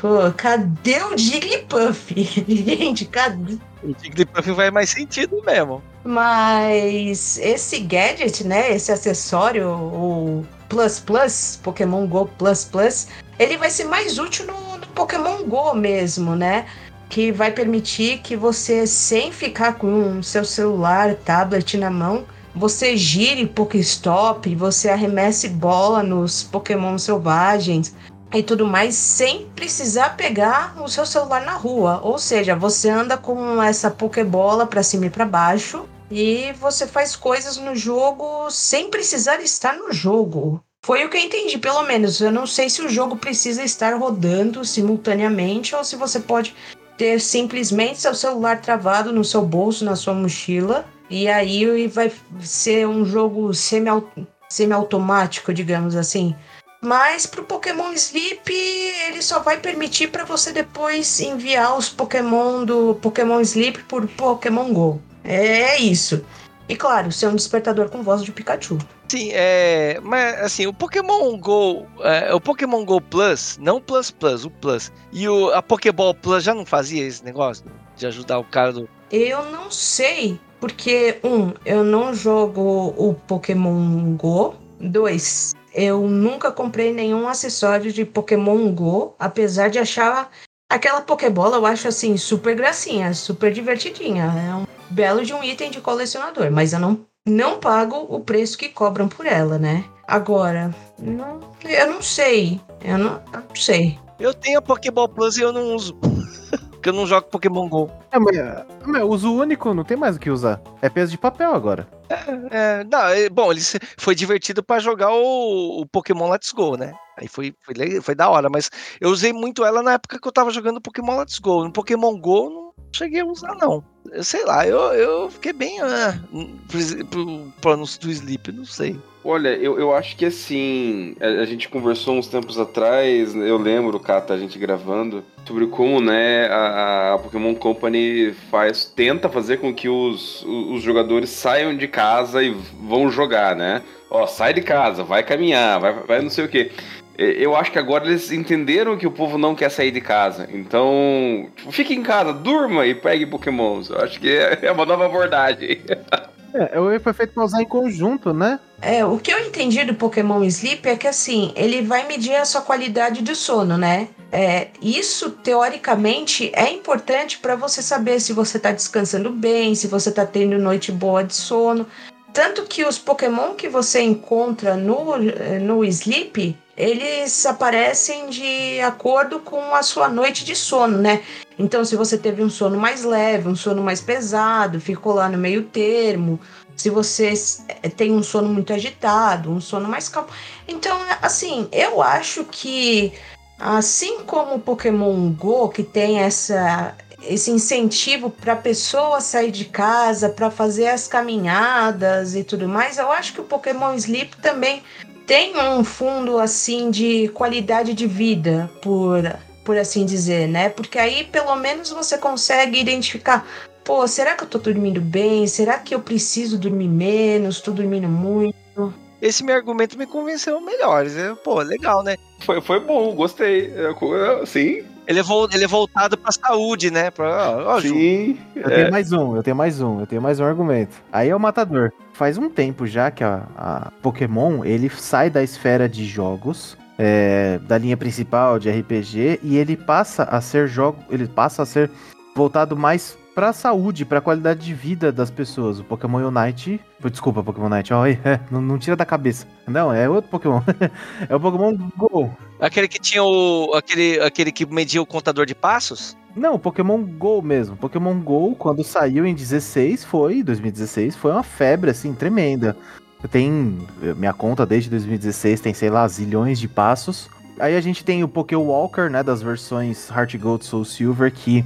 Pô, cadê o Jigglypuff? Gente, cadê? O Jigglypuff faz mais sentido mesmo. Mas esse gadget, né? Esse acessório, o Plus Plus, Pokémon Go Plus Plus, ele vai ser mais útil no, no Pokémon Go mesmo, né? Que vai permitir que você, sem ficar com seu celular, tablet na mão, você gire Pokéstop, você arremesse bola nos Pokémon selvagens e tudo mais sem precisar pegar o seu celular na rua. Ou seja, você anda com essa Pokébola para cima e para baixo e você faz coisas no jogo sem precisar estar no jogo. Foi o que eu entendi, pelo menos. Eu não sei se o jogo precisa estar rodando simultaneamente ou se você pode ter simplesmente seu celular travado no seu bolso, na sua mochila. E aí vai ser um jogo semi-automático, digamos assim. Mas pro Pokémon Sleep, ele só vai permitir para você depois enviar os Pokémon do Pokémon Sleep por Pokémon Go. É isso. E claro, ser um despertador com voz de Pikachu. Sim, é. Mas assim, o Pokémon Go. É, o Pokémon Go Plus, não Plus Plus, o Plus. E o, a Pokéball Plus já não fazia esse negócio de ajudar o cara do. Eu não sei, porque, um, eu não jogo o Pokémon Go. Dois, eu nunca comprei nenhum acessório de Pokémon Go, apesar de achar aquela Pokébola, eu acho assim, super gracinha, super divertidinha. É um belo de um item de colecionador, mas eu não não pago o preço que cobram por ela, né? Agora, não, eu não sei. Eu não, não sei. Eu tenho a Pokéball Plus e eu não uso. Porque eu não jogo Pokémon GO. É, mas, mas uso único, não tem mais o que usar. É peso de papel agora. É, é, não, é, bom, ele foi divertido para jogar o, o, Pokémon Let's Go, né? Aí foi, foi, foi da hora, mas eu usei muito ela na época que eu tava jogando Pokémon Let's Go. No Pokémon Go, não cheguei a usar, não. Eu sei lá, eu, eu fiquei bem. Ah, pro, pro anúncio do Sleep, não sei. Olha, eu, eu acho que assim, a, a, gente conversou uns tempos atrás, eu lembro, Kata, a gente gravando, sobre como, né, a, a, Pokémon Company faz, tenta fazer com que os, os jogadores saiam de casa e vão jogar, né? Ó, sai de casa, vai caminhar, vai, vai não sei o quê. Eu acho que agora eles entenderam que o povo não quer sair de casa. Então, tipo, fique em casa, durma e pegue pokémons. Eu acho que é uma nova abordagem. É, o foi feito pra usar em conjunto, né? É, o que eu entendi do Pokémon Sleep é que assim, ele vai medir a sua qualidade de sono, né? É, isso, teoricamente, é importante para você saber se você tá descansando bem, se você tá tendo noite boa de sono. Tanto que os Pokémon que você encontra no, no Sleep, eles aparecem de acordo com a sua noite de sono, né? Então, se você teve um sono mais leve, um sono mais pesado, ficou lá no meio termo, se você eh, tem um sono muito agitado, um sono mais calmo. Então, assim, eu acho que assim como o Pokémon Go, que tem essa esse incentivo para a pessoa sair de casa, para fazer as caminhadas e tudo mais, eu acho que o Pokémon Sleep também tem um fundo assim de qualidade de vida, por, por assim dizer, né? Porque aí pelo menos você consegue identificar, pô, será que eu tô dormindo bem? Será que eu preciso dormir menos? Tô dormindo muito? Esse meu argumento me convenceu melhor. Pô, legal, né? Foi, foi bom, gostei. Sim, ele é, vo ele é voltado pra saúde, né? Pra, ó, Sim. Eu é. tenho mais um, eu tenho mais um, eu tenho mais um argumento. Aí é o matador. Faz um tempo já que a, a Pokémon, ele sai da esfera de jogos, é, da linha principal de RPG, e ele passa a ser jogo, ele passa a ser voltado mais pra saúde, pra qualidade de vida das pessoas. O Pokémon Unite. Desculpa, Pokémon Unite, ó, é, não, não, tira da cabeça. Não, é outro Pokémon. é o Pokémon Go. Aquele que tinha o. Aquele, aquele que media o contador de passos? Não, o Pokémon Go mesmo. Pokémon Go, quando saiu em 16, foi, 2016, foi uma febre, assim, tremenda. Tem. Minha conta desde 2016 tem, sei lá, zilhões de passos. Aí a gente tem o Poké Walker, né, das versões Heart Gold, Soul Silver, que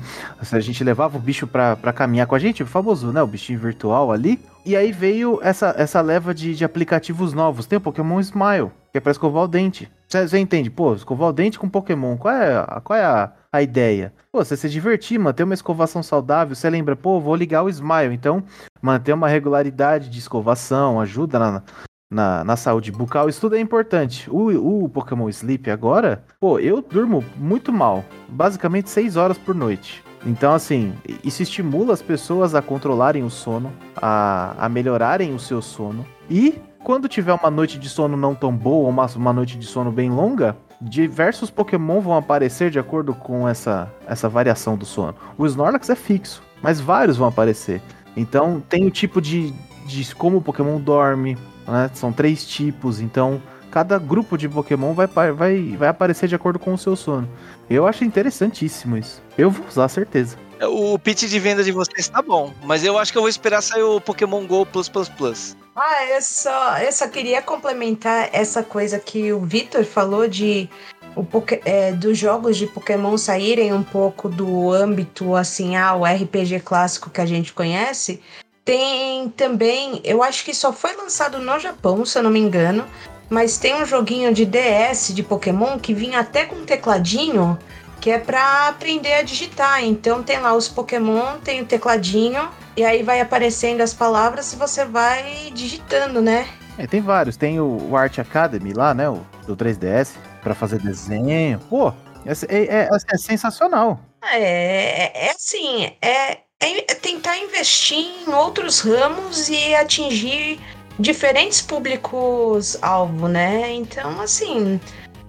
a gente levava o bicho pra, pra caminhar com a gente, o famoso, né, o bichinho virtual ali. E aí veio essa, essa leva de, de aplicativos novos. Tem o Pokémon Smile, que é pra escovar o dente. Você entende? Pô, escovar o dente com Pokémon, qual é, a, qual é a, a ideia? Pô, você se divertir, manter uma escovação saudável, você lembra, pô, vou ligar o Smile. Então, manter uma regularidade de escovação, ajuda na, na, na saúde bucal, isso tudo é importante. O, o Pokémon Sleep agora, pô, eu durmo muito mal, basicamente 6 horas por noite. Então, assim, isso estimula as pessoas a controlarem o sono, a, a melhorarem o seu sono. E quando tiver uma noite de sono não tão boa, ou uma, uma noite de sono bem longa, diversos Pokémon vão aparecer de acordo com essa, essa variação do sono. O Snorlax é fixo, mas vários vão aparecer. Então tem o tipo de, de como o Pokémon dorme, né? São três tipos, então cada grupo de Pokémon vai, vai, vai aparecer de acordo com o seu sono. Eu acho interessantíssimo isso. Eu vou usar, certeza. O pitch de venda de vocês tá bom, mas eu acho que eu vou esperar sair o Pokémon GO Plus Plus Plus. Ah, eu só, eu só queria complementar essa coisa que o Vitor falou de o é, dos jogos de Pokémon saírem um pouco do âmbito assim, ah, o RPG clássico que a gente conhece. Tem também, eu acho que só foi lançado no Japão, se eu não me engano, mas tem um joguinho de DS de Pokémon que vinha até com um tecladinho que é pra aprender a digitar. Então tem lá os Pokémon, tem o tecladinho e aí vai aparecendo as palavras e você vai digitando, né? É, tem vários. Tem o, o Art Academy lá, né? O, do 3DS, pra fazer desenho. Pô, é, é- é- é sensacional. É, é assim, é, é tentar investir em outros ramos e atingir diferentes públicos-alvo, né? Então, assim,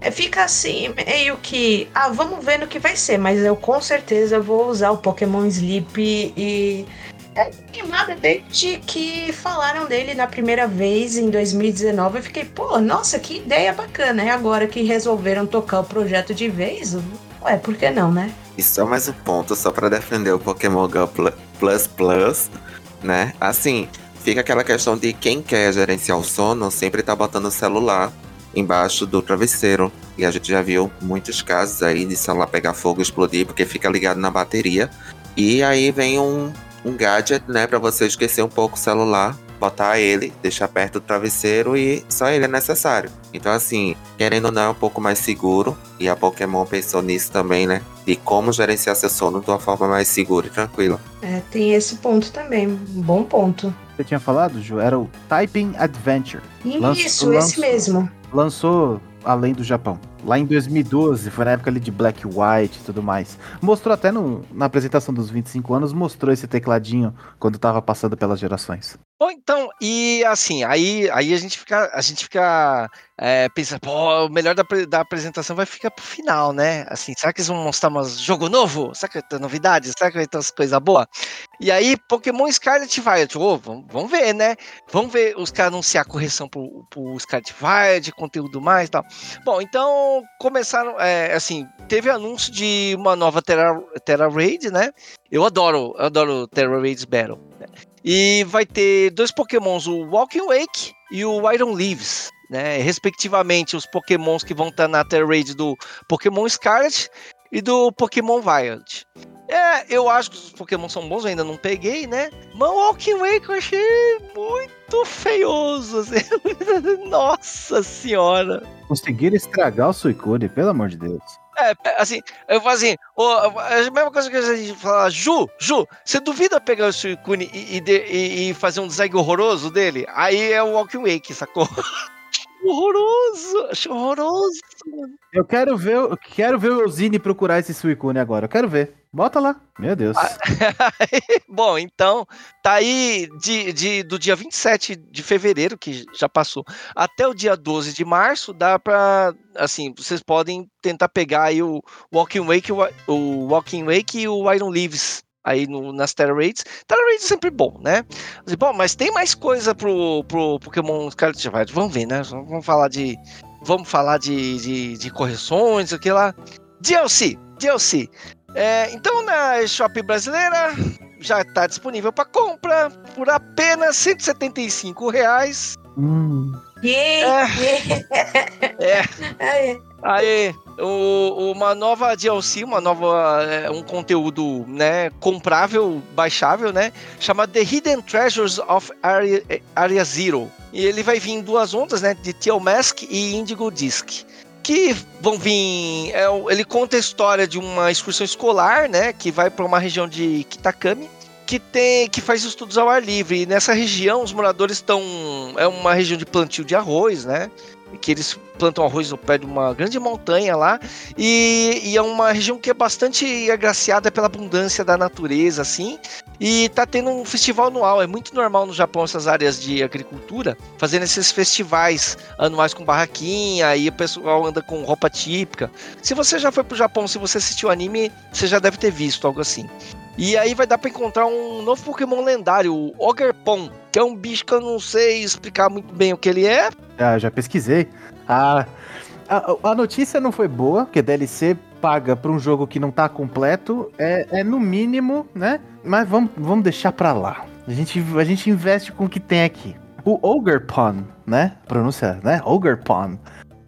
é, fica assim, meio que, ah, vamos ver no que vai ser, mas eu com certeza vou usar o Pokémon Sleep e. É queimada desde que falaram dele na primeira vez em 2019. Eu fiquei, pô, nossa, que ideia bacana. É agora que resolveram tocar o projeto de vez. Ué, por que não, né? E só mais um ponto, só pra defender o Pokémon Go Plu- Plus Plus, né? Assim, fica aquela questão de quem quer gerenciar o sono sempre tá botando o celular embaixo do travesseiro. E a gente já viu muitos casos aí de celular pegar fogo e explodir porque fica ligado na bateria. E aí vem um, um gadget, né, pra você esquecer um pouco o celular, botar ele, deixar perto do travesseiro e só ele é necessário. Então, assim, querendo ou não, é um pouco mais seguro. E a Pokémon pensou nisso também, né? De como gerenciar seu sono de uma forma mais segura e tranquila. É, tem esse ponto também. Um bom ponto. Você tinha falado, Ju? Era o Typing Adventure. Isso, esse mesmo. Lançou além do Japão. Lá em 2012, foi na época ali de Black e White e tudo mais. Mostrou até no- na apresentação dos 25 anos, mostrou esse tecladinho quando tava passando pelas gerações. Bom, então, e assim, aí, aí a gente fica, a gente fica é, pensando, pô, o melhor da, da apresentação vai ficar pro final, né? Assim, será que eles vão mostrar um jogo novo? Será que ter novidades? Será que vai ter umas coisas boas? E aí, Pokémon Scarlet Violet, ô, vamos, ver, né? Vamos ver os caras anunciar correção pro, pro Scarlet Violet, conteúdo mais e tal. Bom, então começaram, é, assim, teve anúncio de uma nova Terra, Terra Raid, né? Eu adoro, eu adoro Terra Raids Battle. né? E vai ter dois Pokémons, o Walking Wake e o Iron Leaves, né? Respectivamente, os Pokémons que vão estar na Terra Raid do Pokémon Scarlet e do Pokémon Violet. É, eu acho que os Pokémon são bons, eu ainda não peguei, né? Mas o Walking Wake eu achei muito feioso. assim. Nossa senhora. Conseguiram estragar o Suicune, pelo amor de Deus. É, assim, eu falo assim, ô, a mesma coisa que a gente fala, Ju, Ju, você duvida pegar o Suicune e, e- e fazer um design horroroso dele? Aí é o Walking Wake, sacou? horroroso, acho horroroso. Eu quero ver, eu quero ver o Zine procurar esse Suicune agora. Eu quero ver. Bota lá. Meu Deus. Bom, então, tá aí de, de- do dia 27 de fevereiro, que já passou, até o dia 12 de março, dá pra, assim, vocês podem tentar pegar aí o Walking Wake, o, Walking Wake e o Iron Leaves aí no, nas Terra Raids. Terra Raids é sempre bom, né? Bom, mas tem mais coisa pro, pro Pokémon Scarlet. Vamos ver, né? Vamos falar de, vamos falar de, de, de correções, aquilo lá. DLC, DLC. É, então na Shop brasileira já está disponível para compra por apenas 175 reais. Hum, Yeah, É, yeah. aí o- uma nova DLC, uma nova é, um conteúdo né comprável, baixável, né, chamado The Hidden Treasures of Area, Area Zero. E ele vai vir em duas ondas, né, de Teal Mask e Indigo Disc. Que vão vir. é, ele conta a história de uma excursão escolar, né? Que vai para uma região de Kitakami. Que tem. que faz estudos ao ar livre. E nessa região, os moradores estão. É uma região de plantio de arroz, né? Que eles plantam arroz no pé de uma grande montanha lá. E, e é uma região que é bastante agraciada pela abundância da natureza, assim. E tá tendo um festival anual. É muito normal no Japão essas áreas de agricultura fazendo esses festivais anuais com barraquinha. E o pessoal anda com roupa típica. Se você já foi pro Japão, se você assistiu anime, você já deve ter visto algo assim. E aí vai dar pra encontrar um novo Pokémon lendário, o Ogerpon, que é um bicho que eu não sei explicar muito bem o que ele é. já, já pesquisei. A, a, a notícia não foi boa, porque DLC paga pra um jogo que não tá completo é, é no mínimo, né? Mas vamos, vamos deixar pra lá. A gente, a gente investe com o que tem aqui. O Ogerpon, né? Pronúncia, né? Ogerpon.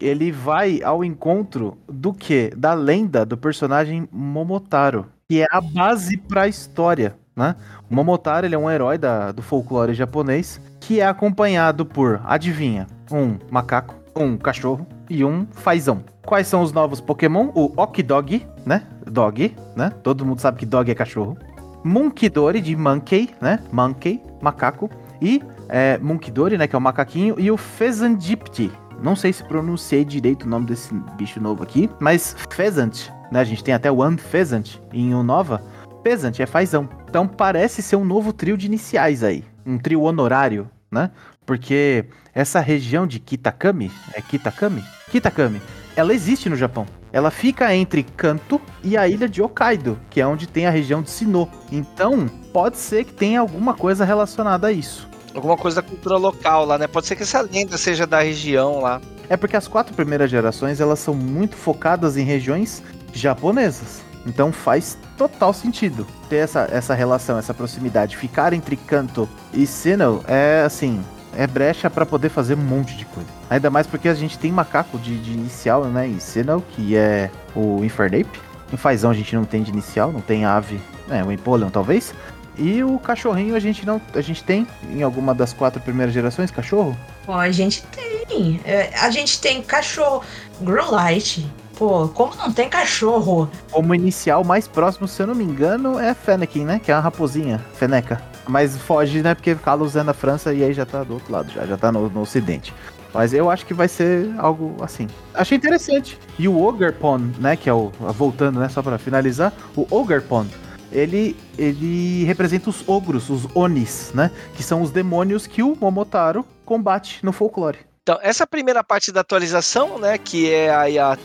Ele vai ao encontro do que? Da lenda do personagem Momotaro, que é a base para a história, né? O Momotaro ele é um herói da, do folclore japonês que é acompanhado por, adivinha, um macaco, um cachorro e um fazão. Quais são os novos Pokémon? O Okidog, né? Dog, né? Todo mundo sabe que dog é cachorro. Munkidori de Monkey, né? Monkey, macaco. E é, Munkidori, né? Que é o macaquinho. E o Pheasantipti. Não sei se pronunciei direito o nome desse bicho novo aqui, mas Pheasant, né? A gente tem até One Pheasant em Nova. Pheasant é fazão. Então parece ser um novo trio de iniciais aí. Um trio honorário, né? Porque essa região de Kitakami, é Kitakami? Kitakami, ela existe no Japão. Ela fica entre Kanto e a ilha de Hokkaido, que é onde tem a região de Sinnoh. Então, pode ser que tenha alguma coisa relacionada a isso. Alguma coisa da cultura local lá, né? Pode ser que essa lenda seja da região lá. É porque as quatro primeiras gerações, elas são muito focadas em regiões japonesas. Então faz total sentido ter essa, essa relação, essa proximidade. Ficar entre Kanto e Sinnoh é assim, é brecha para poder fazer um monte de coisa. Ainda mais porque a gente tem macaco de, de inicial, né, em Sinnoh, que é o Infernape. Em Fazão a gente não tem de inicial, não tem ave, né, o Empoleon talvez. E o cachorrinho a gente não, a gente tem em alguma das quatro primeiras gerações cachorro? Pô, a gente tem. É, a gente tem cachorro Growlite. Pô, como não tem cachorro? Como inicial mais próximo, se eu não me engano, é Fennekin, né? Que é uma raposinha, Feneca. Mas foge, né? Porque Carlos é na França e aí já tá do outro lado, já, já tá no, no ocidente. Mas eu acho que vai ser algo assim. Achei interessante. E o Ogerpon, né? Que é o. Voltando, né? Só pra finalizar. O Ogerpon, ele, ele representa os ogros, os Onis, né? Que são os demônios que o Momotaro combate no folclore. Então, essa primeira parte da atualização, né? Que é a, a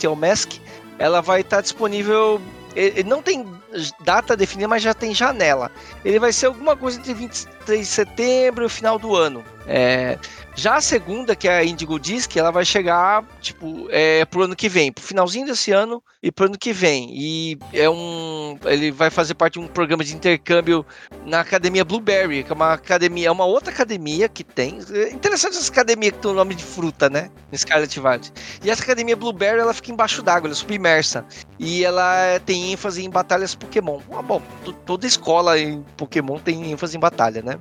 ela vai estar disponível. Ele não tem data definida, mas já tem janela. Ele vai ser alguma coisa entre 23 de setembro e o final do ano. É, já a segunda, que é a Indigo Disc, ela vai chegar, tipo, é, pro ano que vem, pro finalzinho desse ano e pro ano que vem. E é um. Ele vai fazer parte de um programa de intercâmbio na Academia Blueberry, que é uma academia, é uma outra academia que tem. É interessante essa academia que tem o nome de fruta, né? Scarlet Valley. E essa academia Blueberry, ela fica embaixo d'água, ela é submersa. E ela tem ênfase em batalhas Pokémon. Ah, bom, toda escola em Pokémon tem ênfase em batalha, né?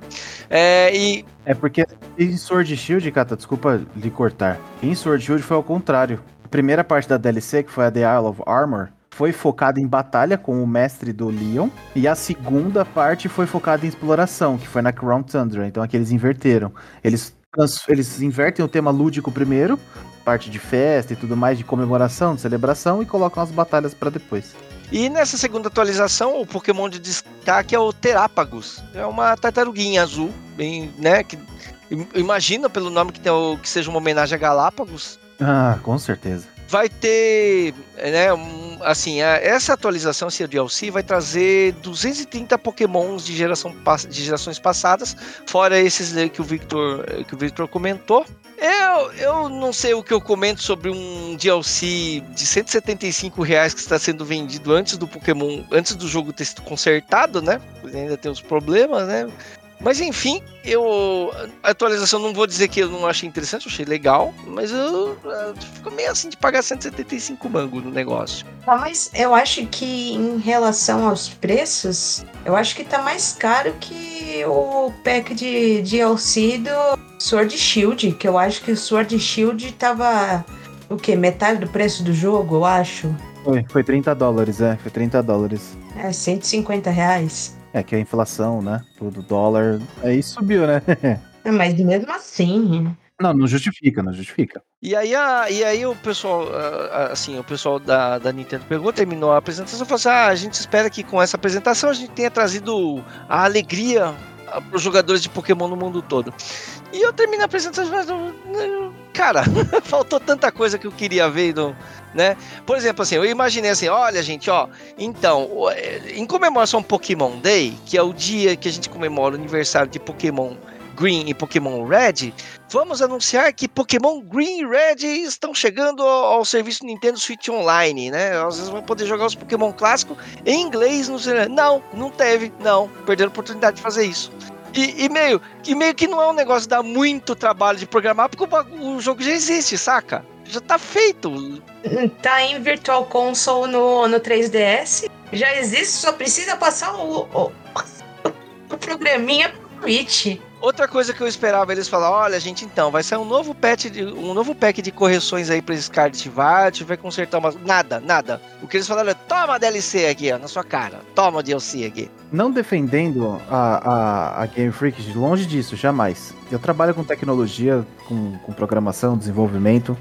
É, e é porque em Sword Shield, Kata, desculpa lhe cortar. Em Sword Shield foi ao contrário. A primeira parte da DLC, que foi a The Isle of Armor, foi focada em batalha com o mestre do Leon. E a segunda parte foi focada em exploração, que foi na Crown Tundra. Então aqui eles inverteram. Eles, eles invertem o tema lúdico primeiro, parte de festa e tudo mais, de comemoração, de celebração, e colocam as batalhas para depois. E nessa segunda atualização, o Pokémon de destaque é o Terápagos. É uma tartaruguinha azul, bem, né? Que, imagina pelo nome que, tem que seja uma homenagem a Galápagos. Ah, com certeza. Vai ter, né, um, assim, a, essa atualização, esse DLC, vai trazer 230 Pokémons de, geração, de gerações passadas, fora esses que o Victor, que o Victor comentou. Eu, eu não sei o que eu comento sobre um DLC de 175 reais que está sendo vendido antes do Pokémon, antes do jogo ter sido consertado, né? Ainda tem os problemas, né? Mas enfim, eu. A atualização não vou dizer que eu não achei interessante, eu achei legal, mas eu, eu fico meio assim de pagar 175 mangos no negócio. Tá, mas eu acho que em relação aos preços, eu acho que tá mais caro que o pack de DLC do Sword Shield, que eu acho que o Sword Shield tava o quê? Metade do preço do jogo, eu acho. Foi, foi 30 dólares, é, foi 30 dólares. É, 150 reais. É que a inflação, né? Tudo, dólar. Aí subiu, né? É, mas mesmo assim. Não, não justifica, não justifica. E aí, a, e aí o pessoal, assim, o pessoal da, da Nintendo pegou, terminou a apresentação e falou assim: ah, a gente espera que com essa apresentação a gente tenha trazido a alegria para os jogadores de Pokémon no mundo todo. E eu terminei a apresentação, mas, cara, faltou tanta coisa que eu queria ver no, né? Por exemplo, assim, eu imaginei assim, olha, gente, ó, então, em comemoração Pokémon Day, que é o dia que a gente comemora o aniversário de Pokémon Green e Pokémon Red, vamos anunciar que Pokémon Green e Red estão chegando ao, ao, serviço Nintendo Switch Online, né? Vezes vão poder jogar os Pokémon clássicos em inglês no Não, não teve, não. Perderam a oportunidade de fazer isso. E, e meio, e meio que não é um negócio dá muito trabalho de programar, porque o, o jogo já existe, saca? Já tá feito. Tá em Virtual Console no, no 3DS. Já existe, só precisa passar o, o, o programinha pro Switch. Outra coisa que eu esperava eles falar, olha, gente, então, vai sair um novo patch, de, um novo pack de correções aí pra Scarlet Violet, vai consertar umas... Nada, nada. O que eles falaram é, toma DLC aqui, ó, na sua cara. Toma DLC aqui. Não defendendo a, a, a Game Freak, longe disso, jamais. Eu trabalho com tecnologia, com, com programação, desenvolvimento.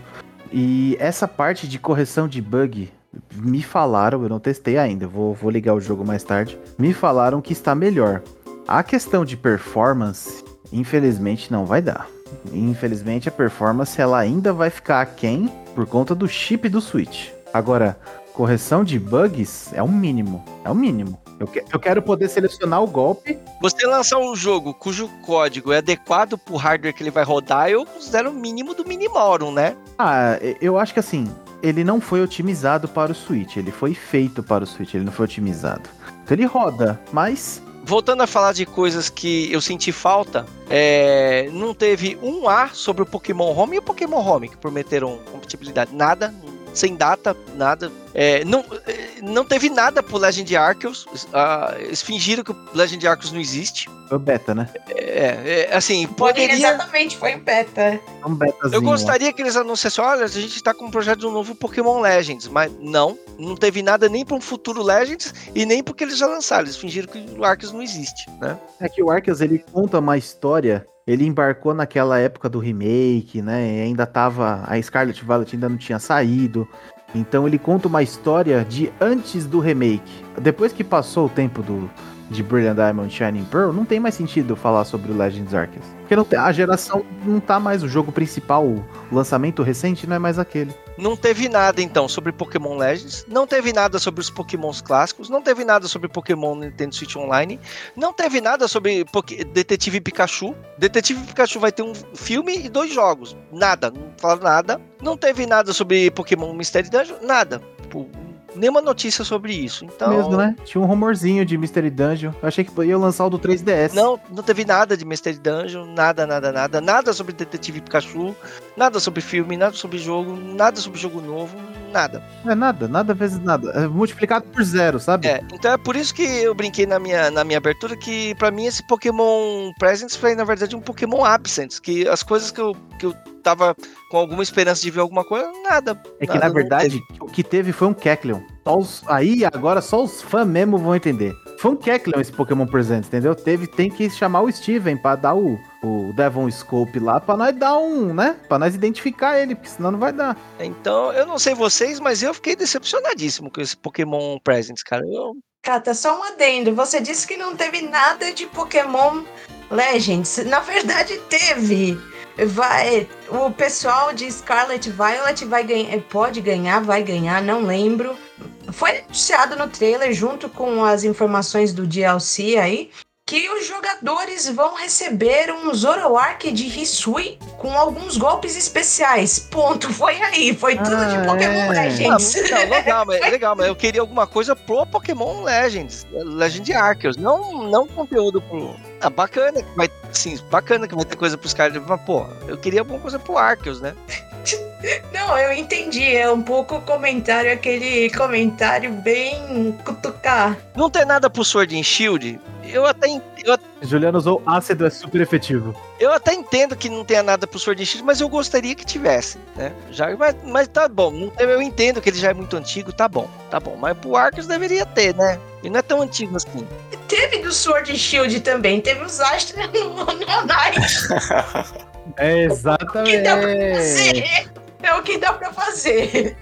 E essa parte de correção de bug, me falaram, eu não testei ainda, vou, vou ligar o jogo mais tarde. Me falaram que está melhor. A questão de performance, infelizmente, não vai dar. Infelizmente, a performance ela ainda vai ficar aquém por conta do chip do Switch. Agora, correção de bugs é o mínimo. É o mínimo. Eu, que- eu quero poder selecionar o golpe. Você lançar um jogo cujo código é adequado pro hardware que ele vai rodar, eu considero o mínimo do minimorum, né? Ah, eu acho que assim, ele não foi otimizado para o Switch. Ele foi feito para o Switch, ele não foi otimizado. Então ele roda, mas Voltando a falar de coisas que eu senti falta, é, não teve um A sobre o Pokémon Home e o Pokémon Home, que prometeram compatibilidade. Nada, sem data, nada. É, não, é, não teve nada pro Legend Arceus. ah, eles fingiram que o Legend Arceus não existe. foi o beta, né? É, é, assim, Foi, poderia... exatamente, foi o beta. Um betazinho. Eu ó. gostaria que eles anunciassem, olha, a gente tá com um projeto de um novo Pokémon Legends, mas não, não teve nada nem para um futuro Legends e nem porque eles já lançaram, eles fingiram que o Arceus não existe, né? É que o Arceus, ele conta uma história. Ele embarcou naquela época do remake, né? Ainda tava. A Scarlet Violet ainda não tinha saído. Então ele conta uma história de antes do remake. Depois que passou o tempo do, de Brilliant Diamond Shining Pearl, não tem mais sentido falar sobre o Legends Arceus. Porque não a geração não tá mais. O jogo principal, o lançamento recente, não é mais aquele. Não teve nada então sobre Pokémon Legends, não teve nada sobre os Pokémons clássicos, não teve nada sobre Pokémon Nintendo Switch Online, não teve nada sobre Poké- Detetive Pikachu. Detetive Pikachu vai ter um filme e dois jogos. Nada, não falaram nada. Não teve nada sobre Pokémon Mystery Dungeon, nada. Tipo, nenhuma notícia sobre isso. Então, Mesmo, né? Tinha um rumorzinho de Mystery Dungeon. Eu achei que ia lançar o do 3DS. Não, não teve nada de Mystery Dungeon, nada, nada, nada, nada sobre Detetive Pikachu, nada sobre filme, nada sobre jogo, nada sobre jogo novo, nada. É nada, nada vezes nada. É multiplicado por zero, sabe? É, então é por isso que eu brinquei na minha, na minha abertura que pra mim esse Pokémon Presents foi na verdade um Pokémon Absent, que as coisas que eu, que eu tava com alguma esperança de ver alguma coisa, nada. É que nada, na não verdade o que teve foi um Kecleon. Só os- aí agora só os fãs mesmo vão entender. Foi um Kecleon esse Pokémon presente, entendeu? Teve, tem que chamar o Steven pra dar o, o Devon Scope lá pra nós dar um, né? Pra nós identificar ele, porque senão não vai dar. Então, eu não sei vocês, mas eu fiquei decepcionadíssimo com esse Pokémon Presents, cara. Eu, Cata, só um adendo. Você disse que não teve nada de Pokémon Legends. Na verdade, teve. Vai, o pessoal de Scarlet Violet vai ganhar, pode ganhar, vai ganhar, não lembro. Foi anunciado no trailer junto com as informações do DLC aí que os jogadores vão receber um Zoroark de Hisui com alguns golpes especiais. Ponto. Foi aí. Foi tudo Ah, de Pokémon é. Legends. Ah, não, legal, mas, legal, mas eu queria alguma coisa pro Pokémon Legends, Legend Arceus, não, não conteúdo pro. Ah, bacana que vai. Sim, bacana que vai ter coisa pros caras, mas, pô, eu queria alguma coisa pro Arceus, né? Não, eu entendi. É um pouco o comentário, aquele comentário bem cutucar. Não ter nada pro Sword and Shield, eu até, eu, Juliano usou ácido, é super efetivo. eu até entendo que não tenha nada pro Sword and Shield, mas eu gostaria que tivesse, né? Já, mas, mas tá bom, eu entendo que ele já é muito antigo, tá bom, tá bom. Mas pro Arceus deveria ter, né? Ele não é tão antigo assim. Teve do Sword and Shield também. Teve os Astra no, no Night. É O que dá pra exatamente. fazer? É o que dá pra fazer.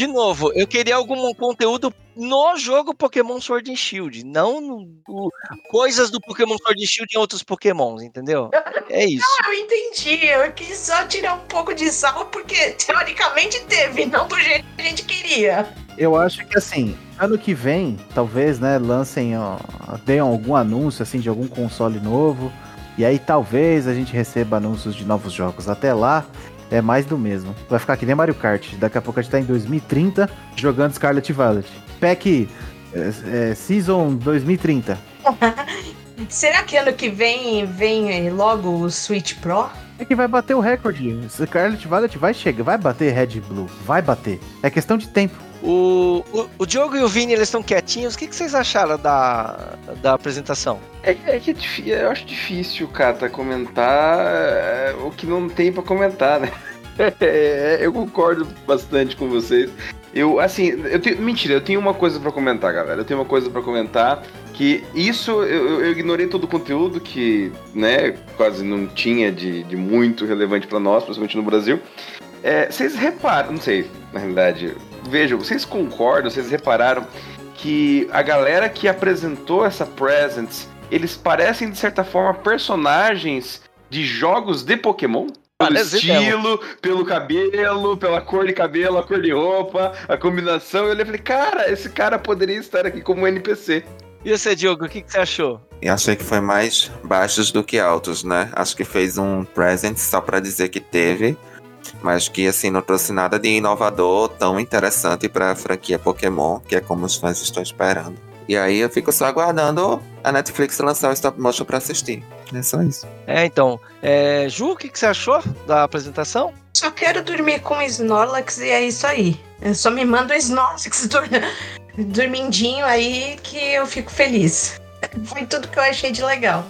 De novo, eu queria algum conteúdo no jogo Pokémon Sword and Shield, não no, o- coisas do Pokémon Sword and Shield em outros Pokémons, entendeu? É isso. Eu entendi. Eu quis só tirar um pouco de sal, porque teoricamente teve, não do jeito que a gente queria. Eu acho que assim, ano que vem, talvez, né, lancem, ó, deem algum anúncio assim de algum console novo. E aí talvez a gente receba anúncios de novos jogos. Até lá é mais do mesmo. Vai ficar que nem Mario Kart. Daqui a pouco a gente tá em 2030 jogando Scarlet Violet. Pack é, é, Season 2030. Será que ano que vem vem logo o Switch Pro? É que vai bater o recorde. Scarlet Violet vai chegar, vai bater Red Blue, vai bater. É questão de tempo. O, o, o Diogo e o Vini, eles estão quietinhos. O que, que vocês acharam da, da apresentação? É, é que é eu acho difícil, Cata, comentar é, o que não tem pra comentar, né? É, eu concordo bastante com vocês. Eu, assim, eu tenho. Mentira, eu tenho uma coisa pra comentar, galera. Eu tenho uma coisa pra comentar. Que isso, eu, eu ignorei todo o conteúdo que, né, quase não tinha de, de muito relevante pra nós, principalmente no Brasil. É, vocês reparam, não sei, na realidade, vejam, vocês concordam, vocês repararam que a galera que apresentou essa Presents, eles parecem, de certa forma, personagens de jogos de Pokémon? Pelo Parece estilo, pelo cabelo, pela cor de cabelo, a cor de roupa, a combinação. Eu olhei e falei, cara, esse cara poderia estar aqui como NPC. E você, Diogo, o que, que você achou? Eu achei que foi mais baixos do que altos, né? Acho que fez um present só pra dizer que teve, mas que assim não trouxe nada de inovador tão interessante pra franquia Pokémon, que é como os fãs estão esperando. E aí eu fico só aguardando a Netflix lançar o stop motion pra assistir. É só isso. É, então. É, Ju, o que, que você achou da apresentação? Só quero dormir com Snorlax e é isso aí. Eu só me manda o Snorlax dur- dormindinho aí que eu fico feliz. Foi tudo que eu achei de legal.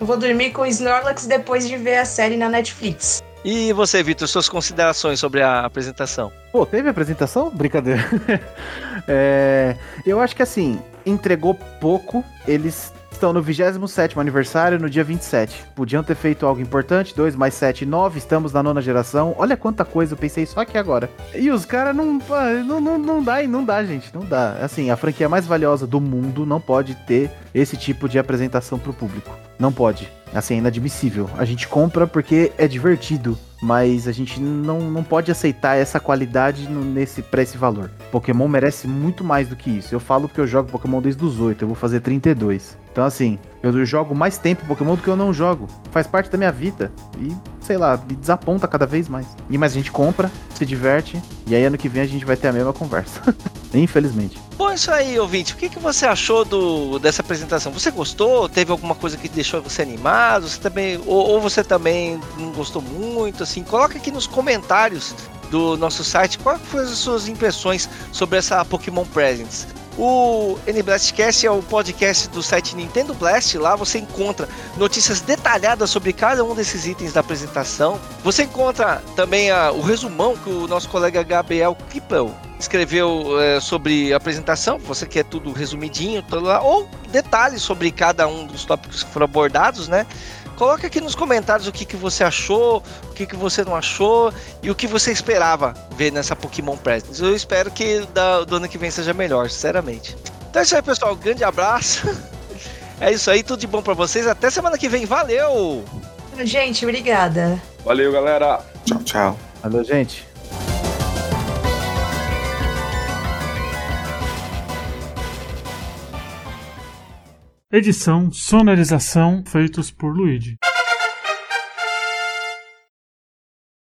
Eu vou dormir com Snorlax depois de ver a série na Netflix. E você, Vitor, suas considerações sobre a apresentação? Pô, teve apresentação? Brincadeira. É, eu acho que assim, entregou pouco. Eles estão no 27 aniversário, no dia 27. Podiam ter feito algo importante. 2 mais 7, 9. Estamos na nona geração. Olha quanta coisa eu pensei só aqui agora. E os caras não, não, não. Não dá, não dá, gente. Não dá. Assim, a franquia mais valiosa do mundo não pode ter esse tipo de apresentação pro público. Não pode. Assim, é inadmissível. A gente compra porque é divertido, mas a gente não, não pode aceitar essa qualidade no, nesse, pra esse valor. Pokémon merece muito mais do que isso. Eu falo porque eu jogo Pokémon desde os 8, eu vou fazer 32. Então, assim, eu jogo mais tempo Pokémon do que eu não jogo. Faz parte da minha vida. E, sei lá, me desaponta cada vez mais. E mas a gente compra, se diverte, e aí ano que vem a gente vai ter a mesma conversa. Infelizmente. Bom, isso aí, ouvinte. O que, que você achou do, dessa apresentação? Você gostou? Teve alguma coisa que deixou você animado? Você também, ou, ou você também não gostou muito? Assim, coloca aqui nos comentários do nosso site quais foram as suas impressões sobre essa Pokémon Presents. O NBlastcast é o podcast do site Nintendo Blast. Lá você encontra notícias detalhadas sobre cada um desses itens da apresentação. Você encontra também a- o resumão que o nosso colega Gabriel Kippel escreveu é, sobre a apresentação. Você quer tudo resumidinho, tudo lá, ou detalhes sobre cada um dos tópicos que foram abordados, né? Coloca aqui nos comentários o que, que você achou, o que, que você não achou e o que você esperava ver nessa Pokémon Presents. Eu espero que da, do ano que vem seja melhor, sinceramente. Então é isso aí, pessoal. Grande abraço. É isso aí, tudo de bom pra vocês. Até semana que vem. Valeu! Gente, obrigada. Valeu, galera! Tchau, tchau. Valeu, gente. Edição, sonorização feitos por Luigi.